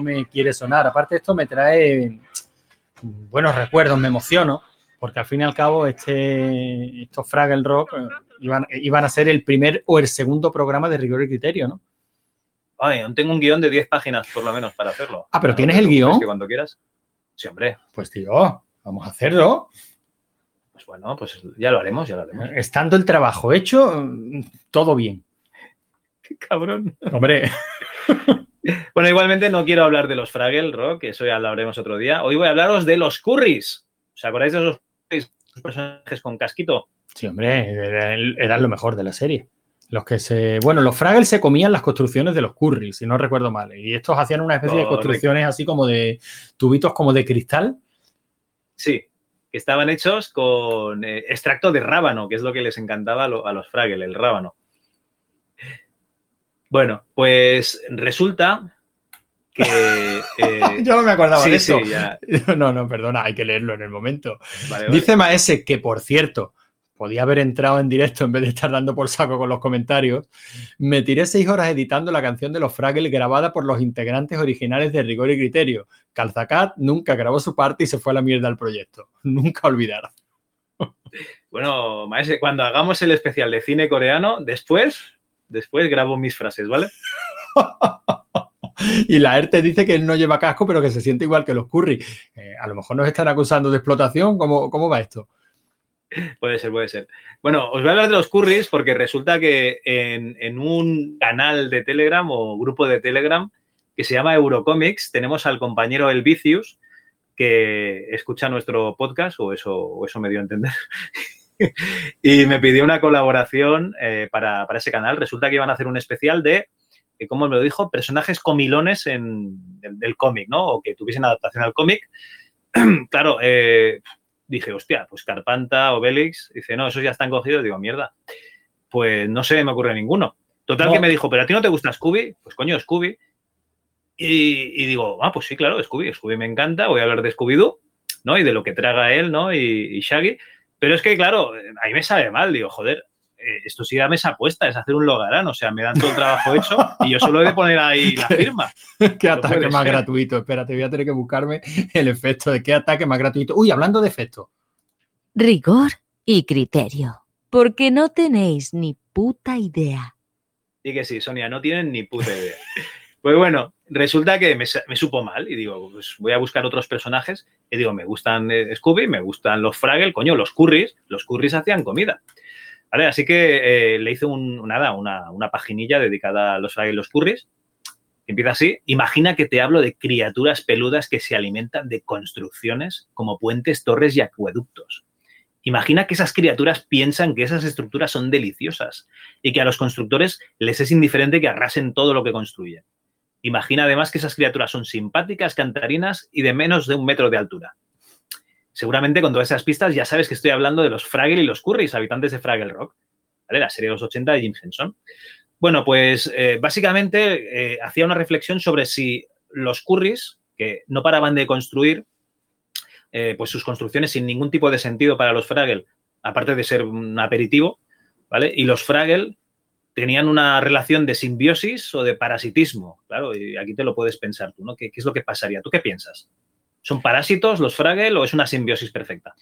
Me quiere sonar. Aparte, esto me trae buenos recuerdos, me emociono, porque al fin y al cabo, este, estos Fraggle Rock eh, iban, iban a ser el primer o el segundo programa de rigor y criterio, ¿no? Ay, tengo un guion de 10 páginas por lo menos para hacerlo. Ah, pero ¿tienes el guion? Que cuando quieras. Sí, hombre. Pues tío, vamos a hacerlo. Pues bueno, pues ya lo haremos, ya lo haremos. Estando el trabajo hecho, mm, todo bien. Qué cabrón. Hombre, Bueno, igualmente no quiero hablar de los Fraggle Rock, que eso ya lo hablaremos otro día. Hoy voy a hablaros de los Currys. ¿Os acordáis de esos currys, personajes con casquito? sí, hombre, era- eran lo mejor de la serie. Los que se. Bueno, los Fraggle se comían las construcciones de los Curry, si no recuerdo mal. Y estos hacían una especie de construcciones así como de tubitos como de cristal. Sí, que estaban hechos con eh, extracto de rábano, que es lo que les encantaba a, lo- a los Fraggle, el rábano. Bueno, pues resulta que... eh, Yo no me acordaba sí, de eso. sí, ya, No, no, perdona, hay que leerlo en el momento. vale, vale. Dice Maese que, por cierto, podía haber entrado en directo en vez de estar dando por saco con los comentarios. Me tiré seis horas editando la canción de los Fraggle grabada por los integrantes originales de Rigor y Criterio. Calzacat nunca grabó su parte y se fue a la mierda al proyecto. Nunca olvidar. Bueno, maese, cuando hagamos el especial de cine coreano, después, después grabo mis frases, ¿vale? Y la ERTE dice que él no lleva casco, pero que se siente igual que los Curry. Eh, a lo mejor nos están acusando de explotación. ¿Cómo, cómo va esto? Puede ser, puede ser. Bueno, os voy a hablar de los curries porque resulta que en, en un canal de Telegram o grupo de Telegram que se llama Eurocomics tenemos al compañero El Vicius que escucha nuestro podcast, o eso, o eso me dio a entender. y me pidió una colaboración eh, para, para ese canal. Resulta que iban a hacer un especial de, eh, como me lo dijo, personajes comilones en, del, del cómic, ¿no? O que tuviesen adaptación al cómic. claro, eh, dije, hostia, pues Carpanta, Obelix. Dice, no, esos ya están cogidos. Digo, mierda. Pues no se me ocurre ninguno. Total No. que me dijo, ¿pero a ti no te gusta Scooby? Pues coño, Scooby. Y, y digo, ah, pues sí, claro, Scooby. Scooby me encanta. Voy a hablar de Scooby-Doo, ¿no? Y de lo que traga él, ¿no? Y, y Shaggy. Pero es que, claro, a mí me sabe mal. Digo, joder, eh, esto sí da mesa puesta, es hacer un logarán. O sea, me dan todo el trabajo hecho y yo solo he de poner ahí la firma. qué No ataque más ser. gratuito. Espérate, voy a tener que buscarme el efecto de qué ataque más gratuito. Uy, hablando de efectos. Rigor y criterio. Porque no tenéis ni puta idea. Y que sí, Sonia, no tienen ni puta idea. Pues bueno, resulta que me, supo mal y digo, pues voy a buscar otros personajes y digo, me gustan eh, Scooby, me gustan los Fraggle, coño, los Currys, los Currys hacían comida. ¿Vale? Así que eh, le hice un, nada, una, una paginilla dedicada a los Fraggle y los Currys. Empieza así. Imagina que te hablo de criaturas peludas que se alimentan de construcciones como puentes, torres y acueductos. Imagina que esas criaturas piensan que esas estructuras son deliciosas y que a los constructores les es indiferente que arrasen todo lo que construyen. Imagina además que esas criaturas son simpáticas, cantarinas y de menos de un metro de altura. Seguramente con todas esas pistas ya sabes que estoy hablando de los Fraggle y los Currys, habitantes de Fraggle Rock, ¿vale? La serie de los 80 de Jim Henson. Bueno, pues eh, básicamente eh, hacía una reflexión sobre si los Currys, que no paraban de construir, eh, pues sus construcciones sin ningún tipo de sentido para los Fraggle, aparte de ser un aperitivo, ¿vale? Y los Fraggle tenían una relación de simbiosis o de parasitismo, claro, y aquí te lo puedes pensar tú, ¿no? ¿Qué, es lo que pasaría? ¿Tú qué piensas? ¿Son parásitos los Fraggle o es una simbiosis perfecta?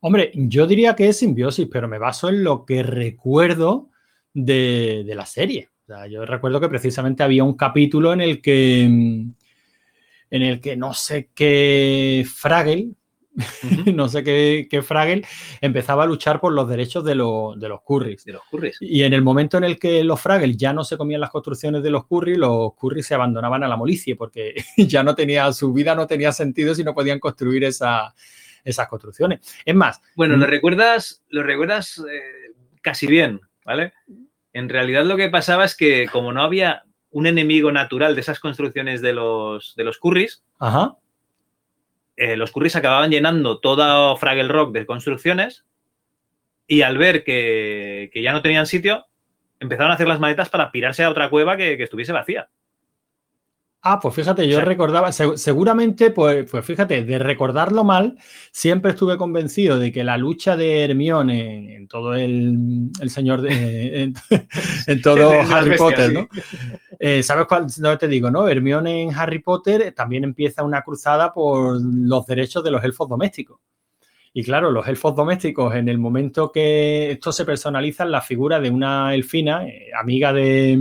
Hombre, yo diría que es simbiosis, pero me baso en lo que recuerdo de, de la serie. O sea, yo recuerdo que precisamente había un capítulo en el que, en el que no sé qué Fraggle, no sé qué, qué Fraggle, empezaba a luchar por los derechos de, los- de los Currys. De los Currys. Y en el momento en el que los Fraggles ya no se comían las construcciones de los Curry, los Curry se abandonaban a la molicie porque ya no tenía, su vida no tenía sentido si no podían construir esa- esas construcciones. Es más, Bueno, Mm. lo recuerdas, lo recuerdas eh, casi bien, ¿vale? En realidad lo que pasaba es que como no había un enemigo natural de esas construcciones de los, de los Currys, ajá, eh, los Currys acababan llenando todo Fraggle Rock de construcciones y al ver que, que ya no tenían sitio, empezaron a hacer las maletas para pirarse a otra cueva que, que estuviese vacía. Ah, pues fíjate, yo recordaba, se- seguramente, pues, pues fíjate, de recordarlo mal, siempre estuve convencido de que la lucha de Hermione en todo el, el señor, de, en, en todo Harry Potter. ¿no? Eh, ¿Sabes cuál? No te digo, ¿no? Hermione en Harry Potter eh, también empieza una cruzada por los derechos de los elfos domésticos. Y claro, los elfos domésticos, en el momento que esto se personaliza en la figura de una elfina, eh, amiga de,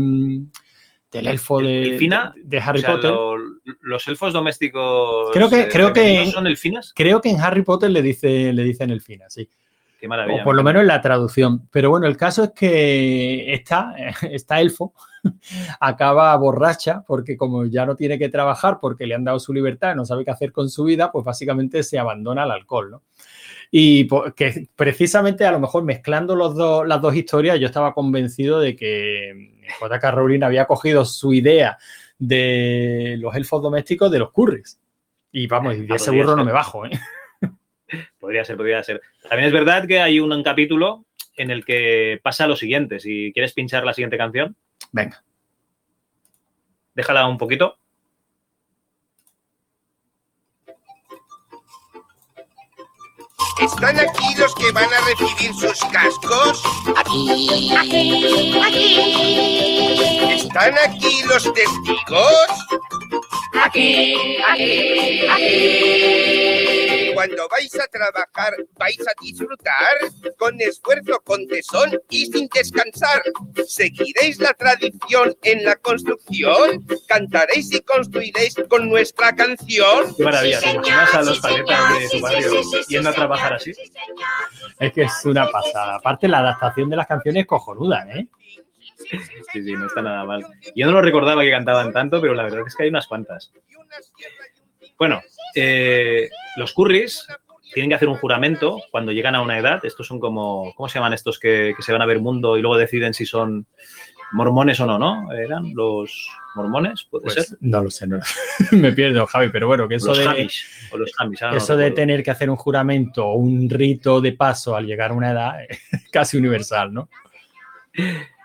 del elfo de, de Harry sea, Potter. lo- los elfos domésticos Creo que- eh, creo que- son elfinas. Creo que en Harry Potter le, dice, le dicen elfina, sí. Qué maravilla. O por lo menos en la traducción. Pero bueno, el caso es que esta, esta elfo acaba borracha porque como ya no tiene que trabajar porque le han dado su libertad y no sabe qué hacer con su vida, pues básicamente se abandona al alcohol, ¿no? Y po- que precisamente a lo mejor mezclando los dos, las dos historias, yo estaba convencido de que J.K. Rowling había cogido su idea de los elfos domésticos de los curris. Y vamos, y de Ah, ese burro no me bajo, ¿eh? Podría ser, podría ser. También es verdad que hay un, un capítulo en el que pasa lo siguiente. Si quieres pinchar la siguiente canción, Venga. déjala un poquito. ¿Están aquí los que van a recibir sus cascos? Aquí, aquí, aquí, ¿Están aquí los testigos? aquí, aquí, aquí. Cuando vais a trabajar, vais a disfrutar con esfuerzo, con tesón y sin descansar. Seguiréis la tradición en la construcción, cantaréis y construiréis con nuestra canción. Qué maravilla, ¿te imaginas a los Sí, paletas de tu barrio sí, sí, sí, yendo a trabajar así? Sí, señor. Es que es una pasada. Aparte, la adaptación de las canciones es cojonuda, ¿eh? Sí, sí, no está nada mal. Yo no lo recordaba que cantaban tanto, pero la verdad es que hay unas cuantas. Bueno, eh, los curris tienen que hacer un juramento cuando llegan a una edad. Estos son como, ¿cómo se llaman estos que, que se van a ver mundo y luego deciden si son mormones o no, ¿no? ¿Eran los mormones? ¿Puede Pues ser? no lo sé, no me pierdo, Javi, pero bueno, que eso los de, Hamish, o los Hamish, ahora no eso de tener que hacer un juramento o un rito de paso al llegar a una edad es casi universal, ¿no?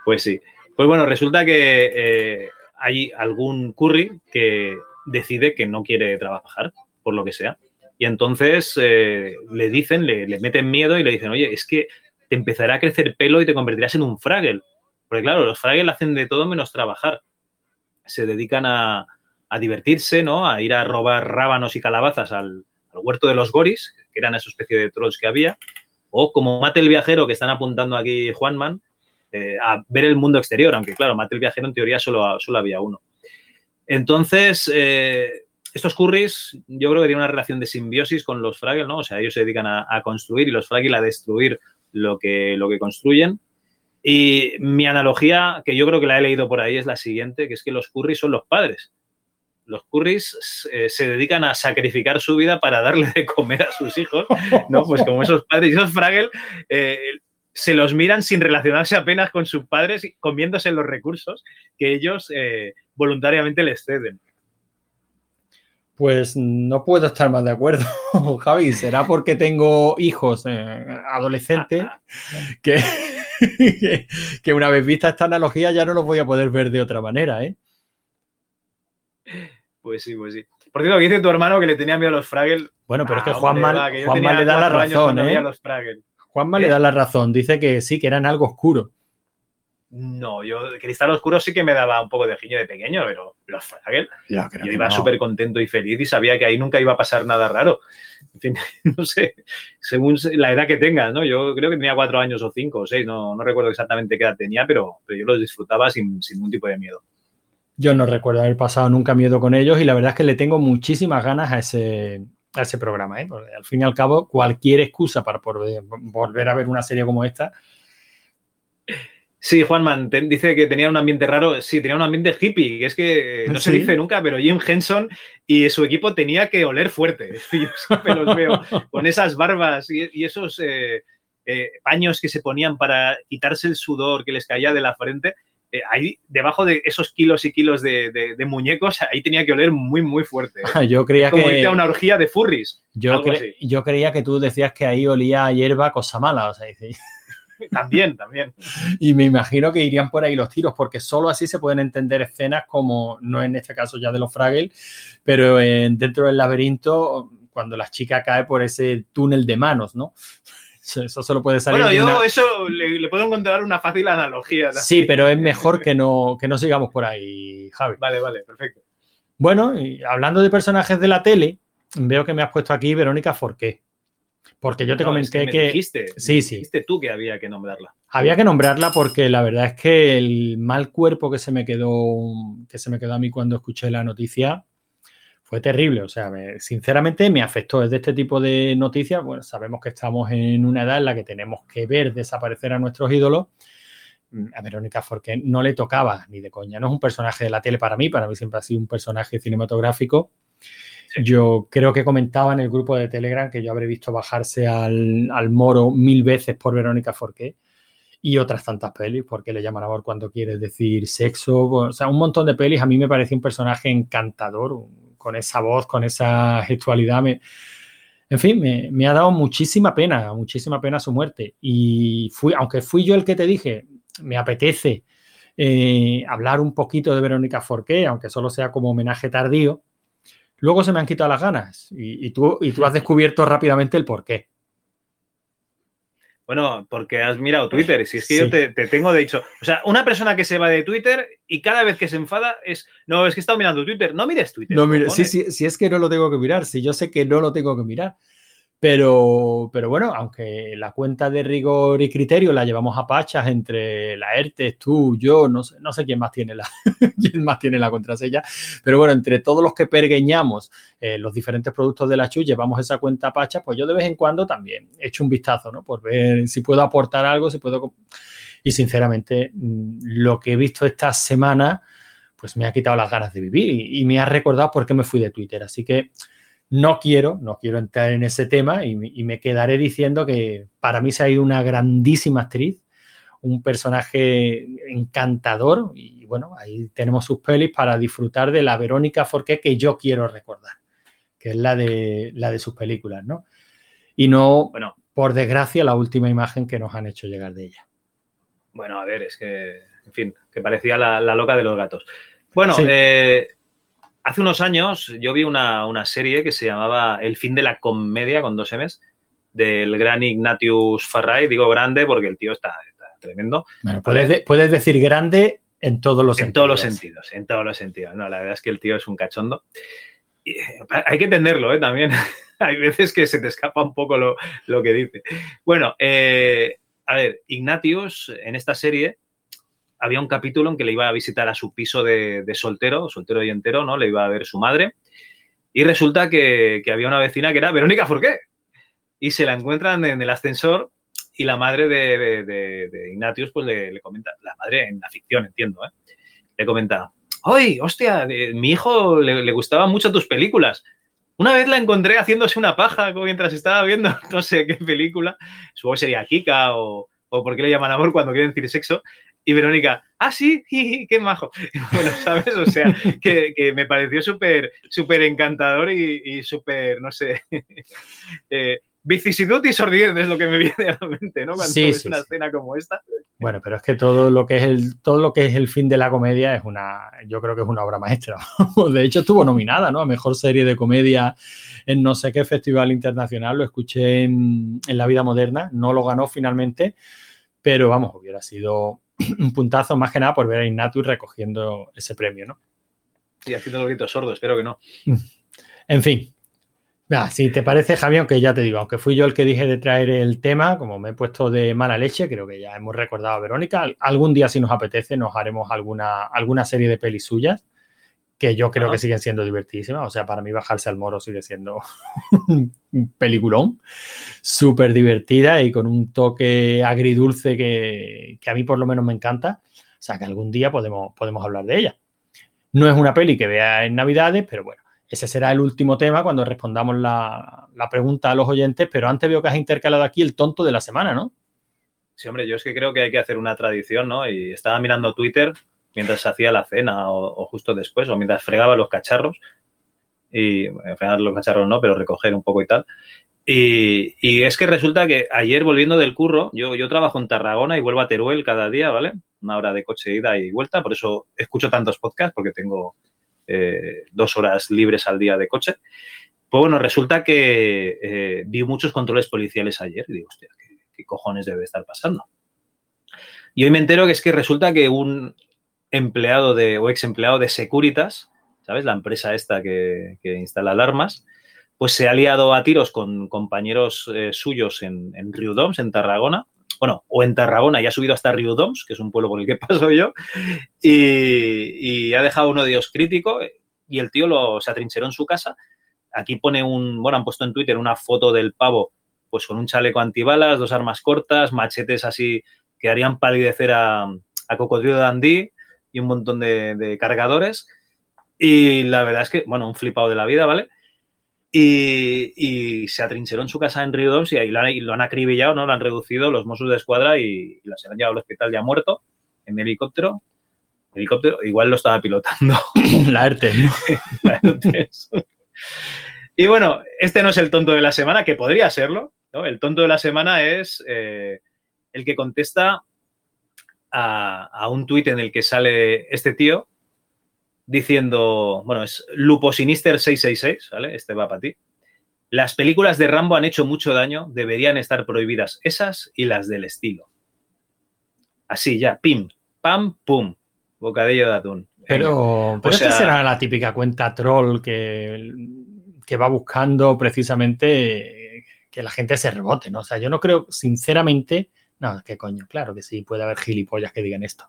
Pues sí. Pues bueno, resulta que eh, hay algún curry que decide que no quiere trabajar, por lo que sea. Y entonces eh, le dicen, le, le meten miedo y le dicen, oye, es que te empezará a crecer pelo y te convertirás en un fraggle. Porque claro, los fraggles hacen de todo menos trabajar. Se dedican a, a divertirse, ¿no? A ir a robar rábanos y calabazas al, al huerto de los goris, que eran esa especie de trolls que había. O como Mate el viajero, que están apuntando aquí Juanman, eh, a ver el mundo exterior, aunque claro, Mate el viajero en teoría solo, solo había uno. Entonces, eh, estos curris yo creo que tienen una relación de simbiosis con los Fraggle, ¿no? O sea, ellos se dedican a, construir y los Fraggle a destruir lo que, lo que construyen. Y mi analogía, que yo creo que la he leído por ahí, es la siguiente, que es que los curris son los padres. Los curris eh, se dedican a sacrificar su vida para darle de comer a sus hijos, ¿no? Pues como esos padres y esos Fraggle eh, se los miran sin relacionarse apenas con sus padres, comiéndose los recursos que ellos eh, voluntariamente les ceden. Pues no puedo estar más de acuerdo, Javi. Será porque tengo hijos eh, adolescentes que, que, que una vez vista esta analogía ya no los voy a poder ver de otra manera, ¿eh? Pues sí, pues sí. Por cierto, dice tu hermano que le tenía miedo a los Fraggle. Bueno, pero es que Ah, Juanma, va, que Juanma le da la razón, ¿eh? Juanma le da la razón. Dice que sí, que eran algo oscuro. No, yo Cristal Oscuro sí que me daba un poco de giño de pequeño, pero los Fraggle, yo iba súper contento y feliz y sabía que ahí nunca iba a pasar nada raro. En fin, no sé, según la edad que tengas, ¿no? Yo creo que tenía cuatro años o cinco o seis, no, no recuerdo exactamente qué edad tenía, pero, pero yo los disfrutaba sin, sin ningún tipo de miedo. Yo no recuerdo haber pasado nunca miedo con ellos y la verdad es que le tengo muchísimas ganas a ese, a ese programa. ¿eh? Porque al fin y al cabo, cualquier excusa para volver a ver una serie como esta. Sí, Juanman te- dice que tenía un ambiente raro. Sí, tenía un ambiente hippie, que es que eh, no se dice nunca, pero Jim Henson y su equipo tenía que oler fuerte. Yo siempre los veo con esas barbas y, y esos eh, eh, paños que se ponían para quitarse el sudor que les caía de la frente. Eh, ahí, debajo de esos kilos y kilos de, de- de muñecos, ahí tenía que oler muy, muy fuerte. Yo creía Como que irte a una orgía de furries. yo, cre- yo creía que tú decías que ahí olía a hierba cosa mala. O sea, dice- También, también. y me imagino que irían por ahí los tiros, porque solo así se pueden entender escenas como, no en este caso ya de los Fraggle, pero en- dentro del laberinto, cuando la chica cae por ese túnel de manos, ¿no? Eso solo puede salir Bueno, yo una- eso le, le puedo encontrar una fácil analogía. ¿no? Sí, pero es mejor que no, que no sigamos por ahí, Javi. Vale, vale, perfecto. Bueno, y hablando de personajes de la tele, veo que me has puesto aquí Verónica Forqué. Porque yo te No, comenté me que, dijiste, Sí, sí. dijiste tú que había que nombrarla. había que nombrarla porque la verdad es que el mal cuerpo que se me quedó, que se me quedó a mí cuando escuché la noticia fue terrible. O sea, me- sinceramente me afectó. Es de este tipo de noticias. Bueno, sabemos que estamos en una edad en la que tenemos que ver desaparecer a nuestros ídolos. Mm, A Verónica Forqué no le tocaba ni de coña. No es un personaje de la tele para mí. Para mí siempre ha sido un personaje cinematográfico. Yo creo que comentaba en el grupo de Telegram que yo habré visto bajarse al, al moro mil veces por Verónica Forqué y otras tantas pelis, porque le llaman amor cuando quieres decir sexo, o sea, un montón de pelis. A mí me parecía un personaje encantador, con esa voz, con esa gestualidad. me- en fin, me, me ha dado muchísima pena, muchísima pena su muerte. Y fui, aunque fui yo el que te dije, me apetece eh, hablar un poquito de Verónica Forqué, aunque solo sea como homenaje tardío. Luego se me han quitado las ganas y, y tú, y tú has descubierto rápidamente el porqué. Bueno, porque has mirado Twitter. Si es que Sí. yo te, te tengo de hecho. O sea, una persona que se va de Twitter y cada vez que se enfada es. No, es que he estado mirando Twitter. No mires Twitter. No, mira, sí, sí, sí, es que no lo tengo que mirar, si yo sé que no lo tengo que mirar. Pero, pero bueno, aunque la cuenta de rigor y criterio la llevamos a pachas entre la ERTES, tú, yo, no sé, no sé quién más tiene la, quién más tiene la contraseña, pero bueno, entre todos los que pergueñamos eh, los diferentes productos de la CHU, llevamos esa cuenta a pachas, pues yo de vez en cuando también echo un vistazo, ¿no? Por ver si puedo aportar algo, si puedo... Y sinceramente, mm, lo que he visto esta semana, pues me ha quitado las ganas de vivir y, y me ha recordado por qué me fui de Twitter. Así que no quiero, no quiero entrar en ese tema y, y, me quedaré diciendo que para mí se ha ido una grandísima actriz, un personaje encantador y bueno, ahí tenemos sus pelis para disfrutar de la Verónica Forqué que yo quiero recordar, que es la de, la de sus películas, ¿no? Y no, bueno, por desgracia, la última imagen que nos han hecho llegar de ella. Bueno, a ver, es que, en fin, que parecía la, la loca de los gatos. Bueno, sí. eh, hace unos años yo vi una, una, serie que se llamaba El fin de la comedia con dos M's del gran Ignatius Farray. Digo grande porque el tío está, está tremendo. Bueno, puedes, de, puedes, decir grande en todos los en sentidos. todos los sentidos, en todos los sentidos. No, la verdad es que el tío es un cachondo. Y, hay que entenderlo, ¿eh? También hay veces que se te escapa un poco lo, lo que dice. Bueno, eh, a ver, Ignatius en esta serie había un capítulo en que le iba a visitar a su piso de, soltero, soltero y entero, ¿no? Le iba a ver su madre. Y resulta que, había una vecina que era Verónica Forqué. Y se la encuentran en el ascensor y la madre de, Ignatius pues le, comenta, la madre en la ficción, entiendo, ¿eh? Le comenta, ¡Oye, hostia! Mi hijo le, gustaban mucho tus películas. Una vez la encontré haciéndose una paja mientras estaba viendo no sé qué película. Supongo sería Kika o, o por qué le llaman amor cuando quieren decir sexo. Y Verónica, ah, sí, qué majo. Bueno, ¿sabes? O sea, que, que me pareció súper, súper encantador y, y súper, no sé, eh, vicisitud y sordidez es lo que me viene a la mente, ¿no? Cuando sí, ves sí, una sí. escena como esta. Bueno, pero es que todo lo que es el todo lo que es el fin de la comedia es una, yo creo que es una obra maestra. De hecho, estuvo nominada, ¿no? A mejor serie de comedia en no sé qué festival internacional. Lo escuché en, en La Vida Moderna. No lo ganó finalmente, pero vamos, hubiera sido un puntazo más que nada por ver a Ignatius recogiendo ese premio, ¿no? Sí, haciendo los gritos sordos, espero que no. En fin. Ah, si te parece, Javier, aunque ya te digo, aunque fui yo el que dije de traer el tema, como me he puesto de mala leche, creo que ya hemos recordado a Verónica. Algún día, si nos apetece, nos haremos alguna, alguna serie de pelis suyas, que yo creo que siguen siendo divertidísimas. O sea, para mí bajarse al moro sigue siendo un peliculón, súper divertida y con un toque agridulce que, que, a mí por lo menos me encanta. O sea, que algún día podemos, podemos hablar de ella. No es una peli que vea en Navidades, pero bueno, ese será el último tema cuando respondamos la, la, pregunta a los oyentes, pero antes veo que has intercalado aquí el tonto de la semana, ¿no? Sí, hombre, yo es que creo que hay que hacer una tradición, ¿no? Y estaba mirando Twitter mientras hacía la cena o, justo después, o mientras fregaba los cacharros, y fregar los cacharros no, pero recoger un poco y tal. Y, es que resulta que ayer volviendo del curro, yo, yo trabajo en Tarragona y vuelvo a Teruel cada día, ¿vale? Una hora de coche ida y vuelta, por eso escucho tantos podcasts, porque tengo eh, dos horas libres al día de coche. Pues bueno, resulta que eh, vi muchos controles policiales ayer y digo, hostia, ¿qué, ¿qué, cojones debe estar pasando? Y hoy me entero que es que resulta que un empleado de, o ex empleado de Securitas, ¿sabes? La empresa esta que, que instala alarmas, pues se ha liado a tiros con compañeros eh, suyos en, en Riudoms, en Tarragona, bueno, o en Tarragona y ha subido hasta Riudoms, que es un pueblo por el que paso yo, y, y ha dejado uno de ellos crítico y el tío lo, se atrincheró en su casa. Aquí pone un, bueno, han puesto en Twitter una foto del pavo, pues con un chaleco antibalas, dos armas cortas, machetes así que harían palidecer a, a Cocodrilo Dandí y un montón de, de cargadores. Y la verdad es que, bueno, un flipado de la vida, ¿vale? Y, y, se atrincheró en su casa en Río 2 y ahí lo han, y lo han, acribillado, ¿no? Lo han reducido los Mossos de Escuadra y, y lo han llevado al hospital ya muerto en helicóptero. Helicóptero, igual lo estaba pilotando. La ERTE, ¿no? La ERTE. y bueno, este no es el tonto de la semana, que podría serlo, ¿no? El tonto de la semana es eh, el que contesta a, a un tuit en el que sale este tío, diciendo, bueno, es Lupo Sinister 666, ¿vale? Este va para ti. Las películas de Rambo han hecho mucho daño, deberían estar prohibidas esas y las del estilo. Así ya, pim, pam, pum, bocadillo de atún. Pero, pero o sea, esta será la típica cuenta troll que, que va buscando precisamente que la gente se rebote, ¿no? O sea, yo no creo, sinceramente, no, qué coño, claro que sí, puede haber gilipollas que digan esto.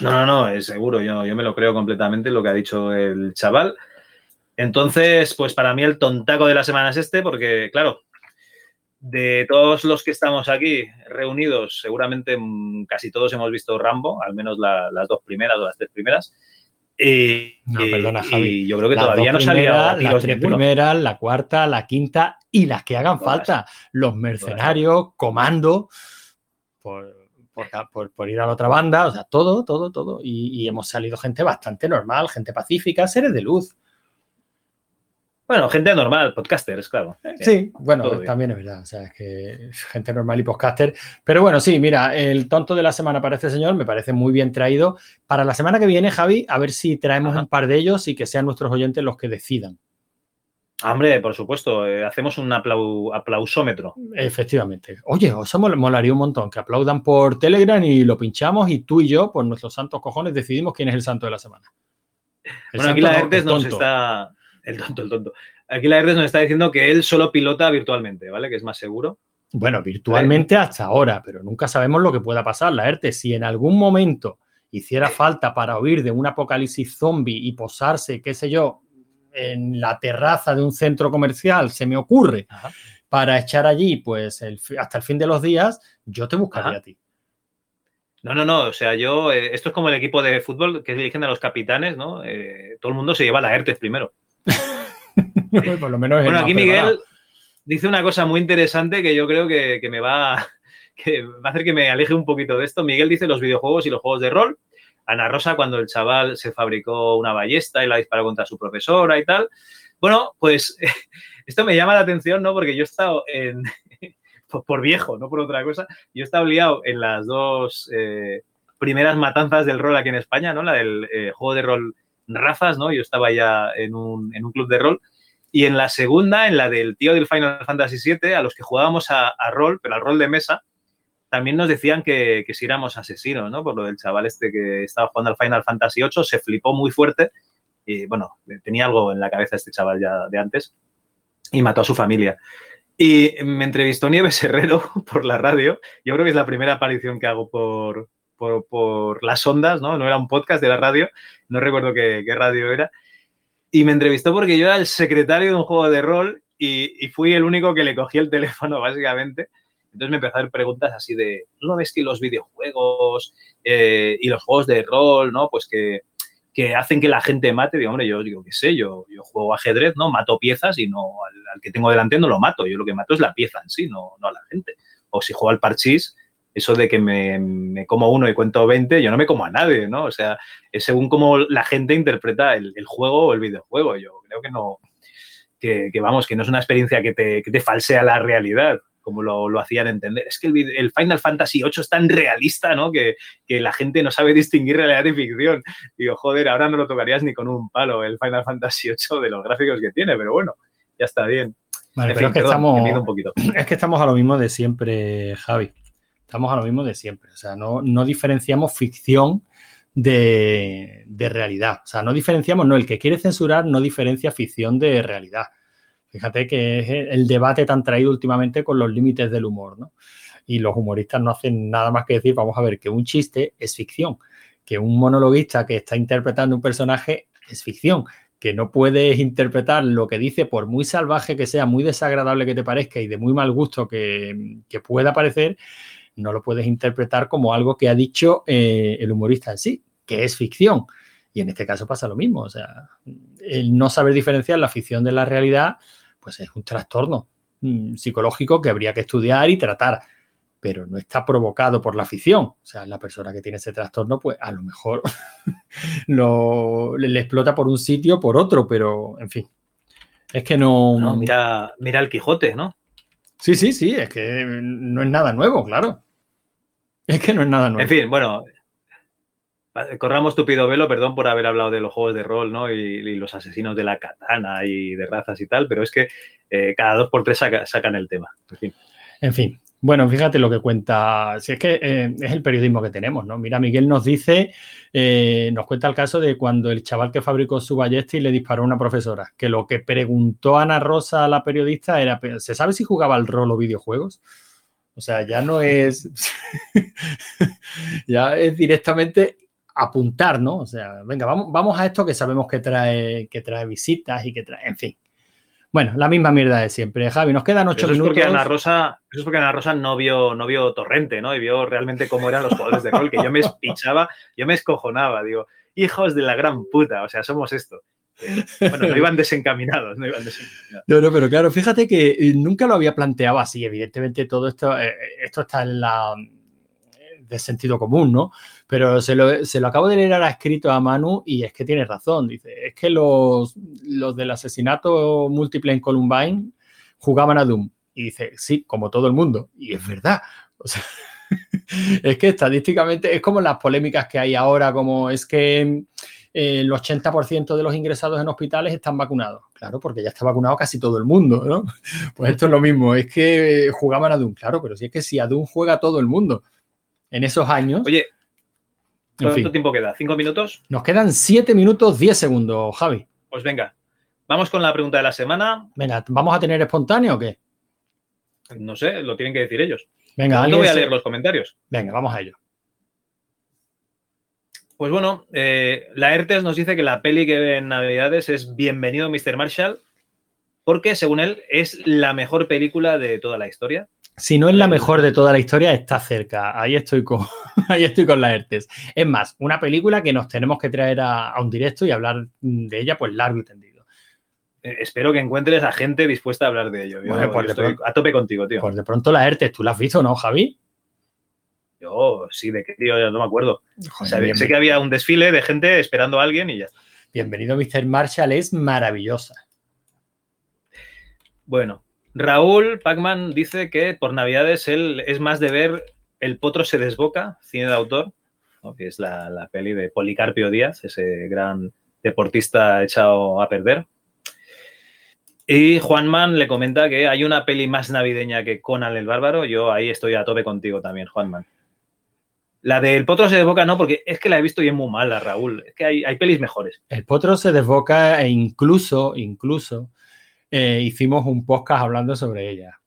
No, no, no, es seguro, yo, yo me lo creo completamente lo que ha dicho el chaval. Entonces, pues para mí el tontaco de la semana es este, porque, claro, de todos los que estamos aquí reunidos, seguramente mm, casi todos hemos visto Rambo, al menos la- las dos primeras o las tres primeras. Y, No, y- perdona, Javi. y yo creo que Las todavía no salía las tres primeras, la cuarta, la quinta y las que hagan Todas. falta. Los mercenarios, comando, por, por, por- por ir a la otra banda, o sea, todo, todo, todo. Y, y hemos salido gente bastante normal, gente pacífica, seres de luz. Bueno, gente normal, podcasters, claro. Sí, bueno, todo bien. también es verdad. O sea, es que gente normal y podcaster. Pero bueno, sí, mira, el tonto de la semana para este señor me parece muy bien traído. Para la semana que viene, Javi, a ver si traemos Ajá. un par de ellos y que sean nuestros oyentes los que decidan. Hombre, por supuesto, eh, hacemos un aplau- aplausómetro. Efectivamente. Oye, eso mol- molaría un montón, que aplaudan por Telegram y lo pinchamos y tú y yo, por nuestros santos cojones, decidimos quién es el santo de la semana. El Bueno, aquí la no, Hertes nos está. El tonto, el tonto. Aquí la Hertes nos está diciendo que él solo pilota virtualmente, ¿vale? Que es más seguro. Bueno, virtualmente hasta ahora, pero nunca sabemos lo que pueda pasar. La ERTE, si en algún momento hiciera falta para huir de un apocalipsis zombie y posarse, qué sé yo, en la terraza de un centro comercial, se me ocurre, Ajá. para echar allí, pues el hasta el fin de los días, yo te buscaría Ajá. a ti. No, no, no. O sea, yo. eh, esto es como el equipo de fútbol que eligen a los capitanes, ¿no? Eh, todo el mundo se lleva la Hertes primero. Por lo menos Bueno, aquí preparado. Miguel dice una cosa muy interesante que yo creo que, que me va, que va a hacer que me aleje un poquito de esto. Miguel dice los videojuegos y los juegos de rol. Ana Rosa, cuando el chaval se fabricó una ballesta y la disparó contra su profesora y tal. Bueno, pues esto me llama la atención, ¿no? Porque yo he estado en, por, por viejo, no por otra cosa, yo he estado liado en las dos eh, primeras matanzas del rol aquí en España, ¿no? La del eh, juego de rol Razas, ¿no? Yo estaba ya en un, en un club de rol. Y en la segunda, en la del tío del Final Fantasy VII, a los que jugábamos a, a rol, pero al rol de mesa, también nos decían que, que si éramos asesinos, ¿no? Por lo del chaval este que estaba jugando al Final Fantasy VIII, se flipó muy fuerte y, bueno, tenía algo en la cabeza este chaval ya de antes y mató a su familia. Y me entrevistó Nieves Herrero por la radio. Yo creo que es la primera aparición que hago por, por, por las ondas, ¿no? No era un podcast de la radio, no recuerdo qué, qué radio era. Y me entrevistó porque yo era el secretario de un juego de rol y, y fui el único que le cogí el teléfono, básicamente. Entonces me empezó a hacer preguntas así de, ¿no ves que los videojuegos eh, y los juegos de rol, ¿no? Pues que, que hacen que la gente mate. Digo, hombre, yo digo, qué sé, yo, yo juego ajedrez, ¿no? Mato piezas y no al, al que tengo delante no lo mato. Yo lo que mato es la pieza en sí, no, no a la gente. O si juego al parchís, eso de que me, me como uno y cuento 20, yo no me como a nadie, ¿no? O sea, es según cómo la gente interpreta el, el juego o el videojuego. Yo creo que no, que, que, vamos, que no es una experiencia que te, que te falsea la realidad, como lo, lo hacían entender. Es que el, el Final Fantasy VIII es tan realista, ¿no? Que, que la gente no sabe distinguir realidad y ficción. Digo, joder, ahora no lo tocarías ni con un palo el Final Fantasy VIII de los gráficos que tiene, pero bueno, ya está bien. Vale, En pero fin, es que perdón, estamos, que mido un poquito. es que estamos a lo mismo de siempre, Javi. Estamos a lo mismo de siempre. O sea, no, no diferenciamos ficción de, de realidad. O sea, no diferenciamos, no, el que quiere censurar no diferencia ficción de realidad. Fíjate que es el debate tan traído últimamente con los límites del humor, ¿no? Y los humoristas no hacen nada más que decir, vamos a ver, que un chiste es ficción, que un monologuista que está interpretando un personaje es ficción, que no puedes interpretar lo que dice, por muy salvaje que sea, muy desagradable que te parezca y de muy mal gusto que, que pueda parecer, no lo puedes interpretar como algo que ha dicho eh, el humorista en sí, que es ficción. Y en este caso pasa lo mismo. O sea, el no saber diferenciar la ficción de la realidad, pues es un trastorno mm, psicológico que habría que estudiar y tratar, pero no está provocado por la ficción. O sea, la persona que tiene ese trastorno, pues a lo mejor lo, le, explota por un sitio o por otro, pero en fin. Es que no. No, mira, mira el Quijote, ¿no? Sí, sí, sí, es que no es nada nuevo, claro. Es que no es nada nuevo. En fin, bueno, corramos tupido velo, perdón por haber hablado de los juegos de rol, ¿no? Y, y los asesinos de la katana y de razas y tal, pero es que eh, cada dos por tres saca- sacan el tema. En fin. En fin, Bueno, fíjate lo que cuenta. Si es que eh, es el periodismo que tenemos, ¿no? Mira, Miguel nos dice, eh, nos cuenta el caso de cuando el chaval que fabricó su ballesta y le disparó a una profesora, que lo que preguntó Ana Rosa a la periodista era, ¿se sabe si jugaba al rol o videojuegos? O sea, ya no es, ya es directamente apuntar, ¿no? O sea, venga, vamos, vamos a esto que sabemos que trae, que trae visitas y que trae, en fin. Bueno, la misma mierda de siempre. Javi, nos quedan ocho Eso es, minutos. porque Ana Rosa, eso es porque Ana Rosa no vio, no vio Torrente, ¿no? Y vio realmente cómo eran los jugadores de rol, que yo me espichaba, yo me escojonaba, digo, hijos de la gran puta, o sea, somos esto. Eh, Bueno, no iban desencaminados, no iban desencaminados. No, no, pero claro, fíjate que eh, nunca lo había planteado así. Evidentemente, todo esto, eh, esto está en la de sentido común, ¿no? Pero se lo, se lo acabo de leer ahora escrito a Manu y es que tiene razón. Dice, es que los, los del asesinato múltiple en Columbine jugaban a Doom. Y dice, sí, como todo el mundo. Y es verdad. Es que estadísticamente es como las polémicas que hay ahora, como es que eh, el 80% de los ingresados en hospitales están vacunados. Claro, porque ya está vacunado casi todo el mundo, ¿no? Pues esto es lo mismo, es que jugaban a Doom, claro, pero si es que si a Doom juega todo el mundo en esos años, Oye, ¿cuánto fin, tiempo queda? ¿Cinco minutos? nos quedan 7 minutos 10 segundos, Javi. Pues venga, vamos con la pregunta de la semana. Venga, ¿vamos a tener espontáneo o qué? No sé, lo tienen que decir ellos. Venga, No voy a leer los comentarios. Venga, vamos a ello. Pues bueno, eh, la ERTES nos dice que la peli que ve en Navidades es Bienvenido Mr. Marshall, porque según él es la mejor película de toda la historia. Si no es la mejor de toda la historia, está cerca. Ahí estoy con, ahí estoy con la ERTES. Es más, una película que nos tenemos que traer a, a un directo y hablar de ella pues largo y tendido. Eh, espero que encuentres a gente dispuesta a hablar de ello. Bueno, pues yo de estoy pronto- a tope contigo, tío. Pues de pronto la ERTES, ¿tú la has visto, no, Javi? Yo sí, de qué tío, no me acuerdo. O Joder, sea, bien- sé que había un desfile de gente esperando a alguien y ya está. Bienvenido, Mr. Marshall, es maravillosa. Bueno, Raúl Pacman dice que por Navidades él es más de ver El Potro se desboca, cine de autor, que es la, la peli de Policarpio Díaz, ese gran deportista echado a perder. Y Juanman le comenta que hay una peli más navideña que Conan el Bárbaro. Yo ahí estoy a tope contigo también, Juanman. La del Potro se desboca no, porque es que la he visto y es muy mala, Raúl. Es que hay, hay pelis mejores. El potro se desboca e incluso, incluso, eh, hicimos un podcast hablando sobre ella.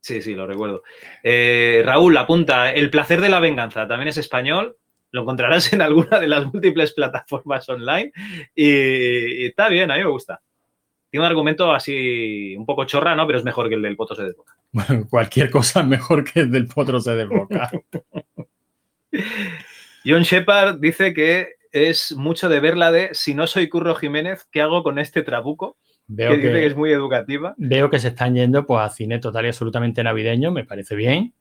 Sí, sí, lo recuerdo. Eh, Raúl, apunta, El placer de la venganza, también es español, lo encontrarás en alguna de las múltiples plataformas online y, y está bien, a mí me gusta. Tiene un argumento así un poco chorra, ¿no? Pero es mejor que el del Poto se desboca. Bueno, cualquier cosa es mejor que el del potro se desboca. John Shepard dice que es mucho de ver la de Si no soy Curro Jiménez, ¿qué hago con este trabuco? Veo que dice que que, es muy educativa. veo que se están yendo pues, a cine total y absolutamente navideño, me parece bien.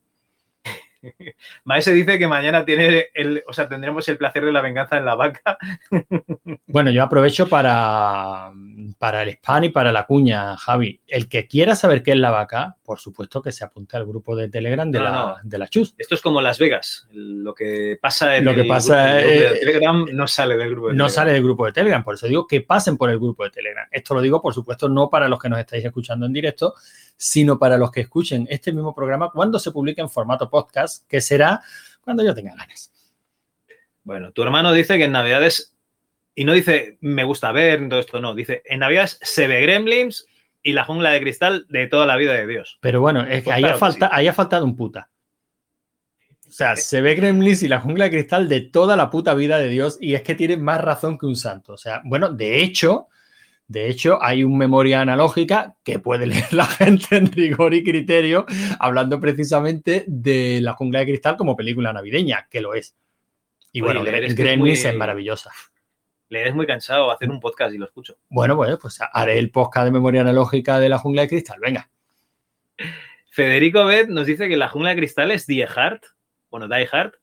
Maese dice que mañana tiene el, o sea, tendremos el placer de la venganza en la vaca. Bueno, yo aprovecho para, para el spam y para la cuña, Javi. El que quiera saber qué es la vaca, por supuesto que se apunte al grupo de Telegram de, No, la, no. de la Chus. Esto es como Las Vegas. Lo que pasa en Lo que el pasa, grupo de Telegram no sale del grupo de No Telegram. sale del grupo de Telegram, por eso digo que pasen por el grupo de Telegram. Esto lo digo, por supuesto, no para los que nos estáis escuchando en directo, sino para los que escuchen este mismo programa cuando se publique en formato podcast, que será cuando yo tenga ganas. Bueno, tu hermano dice que en Navidades, y no dice me gusta ver, todo esto no, dice en Navidades se ve Gremlins y la jungla de cristal de toda la vida de Dios. Pero bueno, es que Pues ahí, claro ha falta, ahí ha faltado un puta. O sea, se ve Gremlins y la jungla de cristal de toda la puta vida de Dios y es que tiene más razón que un santo. O sea, bueno, de hecho, de hecho, hay un memoria analógica que puede leer la gente en rigor y criterio, hablando precisamente de la jungla de cristal como película navideña, que lo es. Y Oye, bueno, es Gremlins muy- es maravillosa. Le es muy cansado hacer un podcast y lo escucho. Bueno, bueno, pues haré el podcast de memoria analógica de la jungla de cristal. Venga. Federico Bet nos dice que la jungla de cristal es Die Hard, bueno, Die Hard.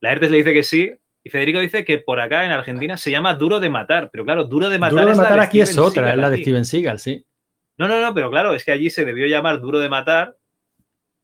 La Hertes le dice que sí. Y Federico dice que por acá en Argentina se llama Duro de Matar. Pero claro, Duro de Matar, Duro de es matar aquí es otra, Seagal es la de aquí. Steven Seagal, sí. No, no, no, pero claro, es que allí se debió llamar Duro de Matar,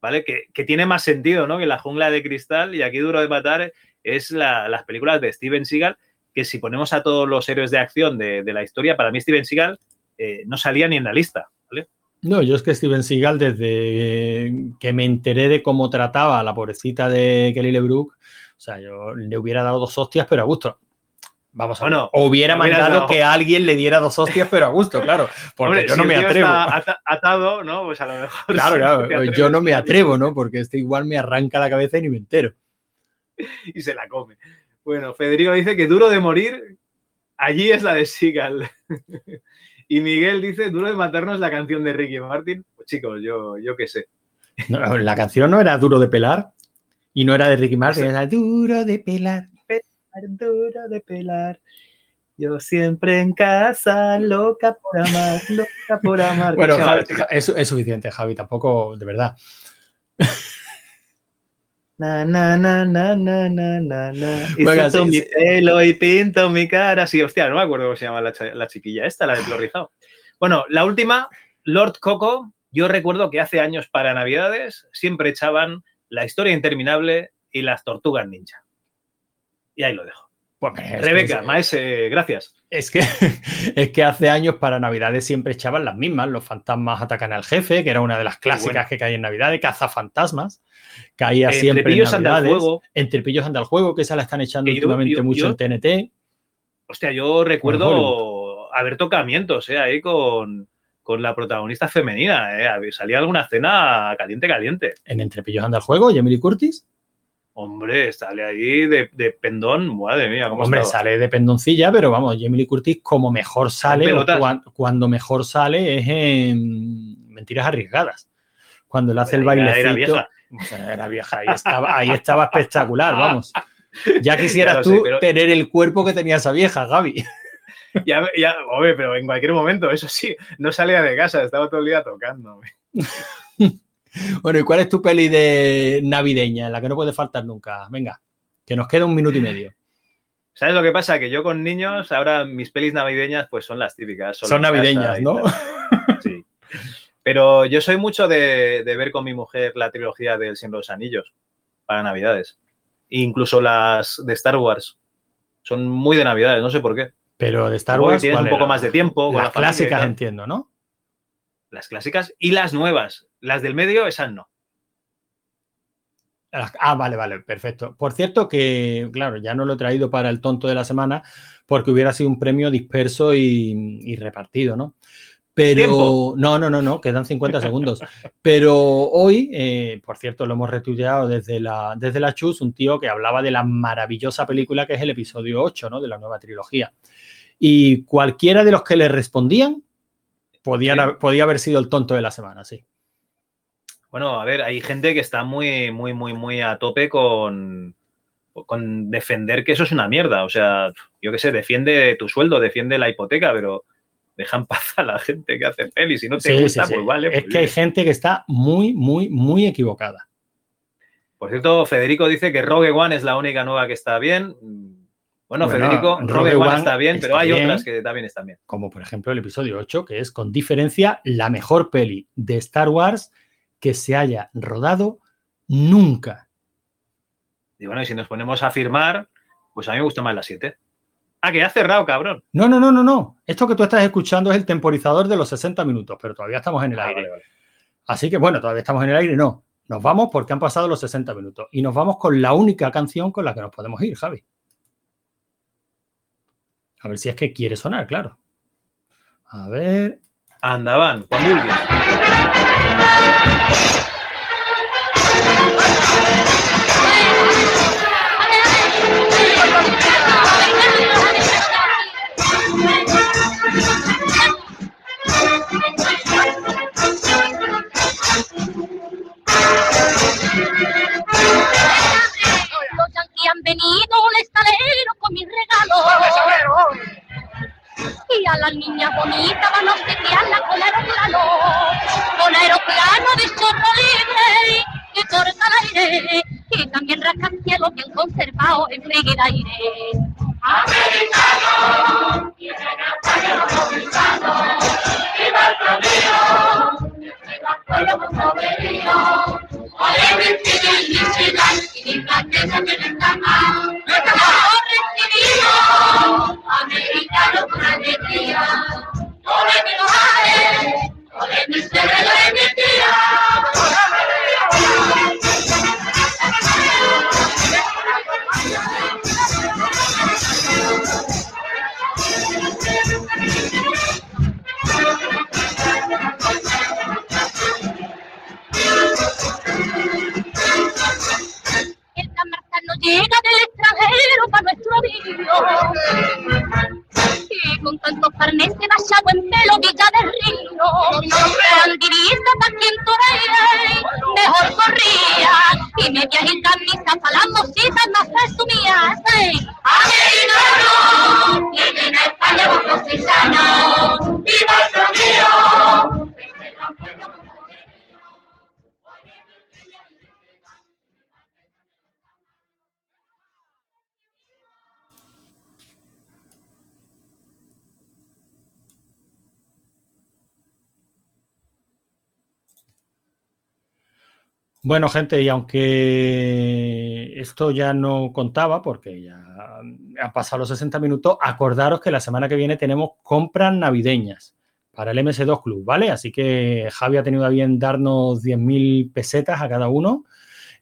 ¿vale? Que, que tiene más sentido, ¿no? Que la jungla de cristal y aquí Duro de Matar es la- las películas de Steven Seagal, que si ponemos a todos los héroes de acción de, de la historia, para mí Steven Seagal eh, no salía ni en la lista, ¿vale? No, yo es que Steven Seagal, desde que me enteré de cómo trataba a la pobrecita de Kelly LeBrook, o sea, yo le hubiera dado dos hostias, pero a gusto. Vamos a ver. Bueno, O hubiera mandado dado- que alguien le diera dos hostias, pero a gusto, claro. Porque Hombre, yo no me atrevo. está atado, ¿no? Pues a lo mejor. Claro, claro, atreves yo no me atrevo, ¿no? Porque este igual me arranca la cabeza y ni me entero. Y se la come. Bueno, Federico dice que duro de morir, allí es la de Seagal. y Miguel dice, duro de matarnos la canción de Ricky Martin. Pues chicos, yo, yo qué sé. No, la canción no era duro de pelar y no era de Ricky Martin, era duro de pelar. Duro de pelar. Yo siempre en casa, loca por amar, loca por amar. Bueno, Javi, es, es suficiente, Javi, tampoco, de verdad. Na, na, na, na, na, na, na, na. Y sí, mi sí. pelo y pinto mi cara. Sí, hostia, no me acuerdo cómo se llama la, la chiquilla esta, la de pelo rizado. Bueno, la última, Lord Coco. Yo recuerdo que hace años para Navidades siempre echaban La historia interminable y las tortugas ninja. Y ahí lo dejo. Pues, es Rebeca, Maese, gracias. Es que, es que hace años para Navidades siempre echaban las mismas. Los fantasmas atacan al jefe, que era una de las clásicas bueno. que caía en Navidades. Cazafantasmas. Caía Entre siempre pillos en anda el Navidades. fuego. Entre pillos anda el juego, que esa la están echando yo- últimamente yo- mucho yo- en TNT. Hostia, yo recuerdo haber tocamientos eh, ahí con, con la protagonista femenina. Eh. Salía alguna escena caliente, caliente. En Entre pillos anda el juego, Jamie Lee Curtis. Hombre, sale ahí de, de pendón. Madre mía, cómo Hombre, estaba. sale de pendoncilla, pero vamos, Lee Curtis como mejor sale, o pelotas. cuan- cuando mejor sale es en Mentiras Arriesgadas. Cuando le hace el bailecito. era vieja. Era vieja, ahí estaba, ahí estaba espectacular, vamos. Ya quisieras tú pero- tener el cuerpo que tenía esa vieja, Gaby. Ya, ya, hombre, pero en cualquier momento, eso sí, no salía de casa, estaba todo el día tocando. Bueno, ¿y cuál es tu peli de navideña la que no puede faltar nunca? Venga, que nos queda un minuto y medio. ¿Sabes lo que pasa? Que yo con niños, ahora mis pelis navideñas, pues son las típicas. Son navideñas, ¿no? Sí. Pero yo soy mucho de, de ver con mi mujer la trilogía del Siempre de los Anillos para Navidades. Incluso las de Star Wars. Son muy de Navidades, no sé por qué. Pero de Star Wars. tienes ¿cuál un poco era? más de tiempo. con Las la familia y clásicas entiendo, ¿no? Las clásicas y las nuevas. Las del medio, esas no. Ah, vale, vale, perfecto. Por cierto que, claro, ya no lo he traído para el tonto de la semana porque hubiera sido un premio disperso y, y repartido, ¿no? Pero Tiempo. no, no, no, no, quedan 50 segundos. Pero hoy, eh, por cierto, lo hemos retuiteado desde la, desde la Chus, un tío que hablaba de la maravillosa película que es el episodio 8, ¿no? De la nueva trilogía. Y cualquiera de los que le respondían Sí. haber- podía haber sido el tonto de la semana, sí. Bueno, a ver, hay gente que está muy, muy, muy, muy a tope con, con defender que eso es una mierda. O sea, yo qué sé, defiende tu sueldo, defiende la hipoteca, pero deja en paz a la gente que hace pelis. Si no te Sí, gusta, sí, sí. pues vale. es pues que hay gente que está muy, muy, muy equivocada. Por cierto, Federico dice que Rogue One es la única nueva que está bien. Bueno, Bueno, Federico, Rogue One está bien, pero hay bien. otras que también están bien. como por ejemplo el episodio 8, que es con diferencia la mejor peli de Star Wars que se haya rodado nunca. Y bueno, y si nos ponemos a firmar, pues a mí me gusta más la 7. Ah, que ha cerrado, cabrón. No, no, no, no, no. Esto que tú estás escuchando es el temporizador de los 60 minutos, pero todavía estamos en el Ah, aire. vale, vale. Así que bueno, todavía estamos en el aire, no. Nos vamos porque han pasado los 60 minutos y nos vamos con la única canción con la que nos podemos ir, Javi. A ver si es que quiere sonar, claro. A ver. Andaban, con vulguis. Yanquis han venido un escalero con mis regalos. Y a las niñas bonitas van a obsequiarla con aeroplano. Con aeroplano de chorro libre que corta el aire. Y también rascacielos bien conservados en frígido aire. Americano con alegría, me el que no hay, por el misterio de mi Bueno, gente, y aunque esto ya no contaba, porque ya han pasado los 60 minutos, acordaros que la semana que viene tenemos compras navideñas para el MS2 Club, ¿vale? Así que Javi ha tenido a bien darnos 10.000 pesetas a cada uno.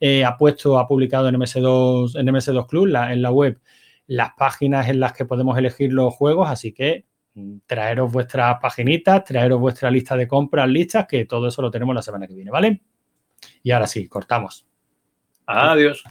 Eh, ha puesto, ha publicado en MS2, en MS2 Club, en la web, las páginas en las que podemos elegir los juegos, así que mm, traeros vuestras paginitas, traeros vuestra lista de compras listas, que todo eso lo tenemos la semana que viene, ¿vale? Y ahora sí, cortamos. Adiós.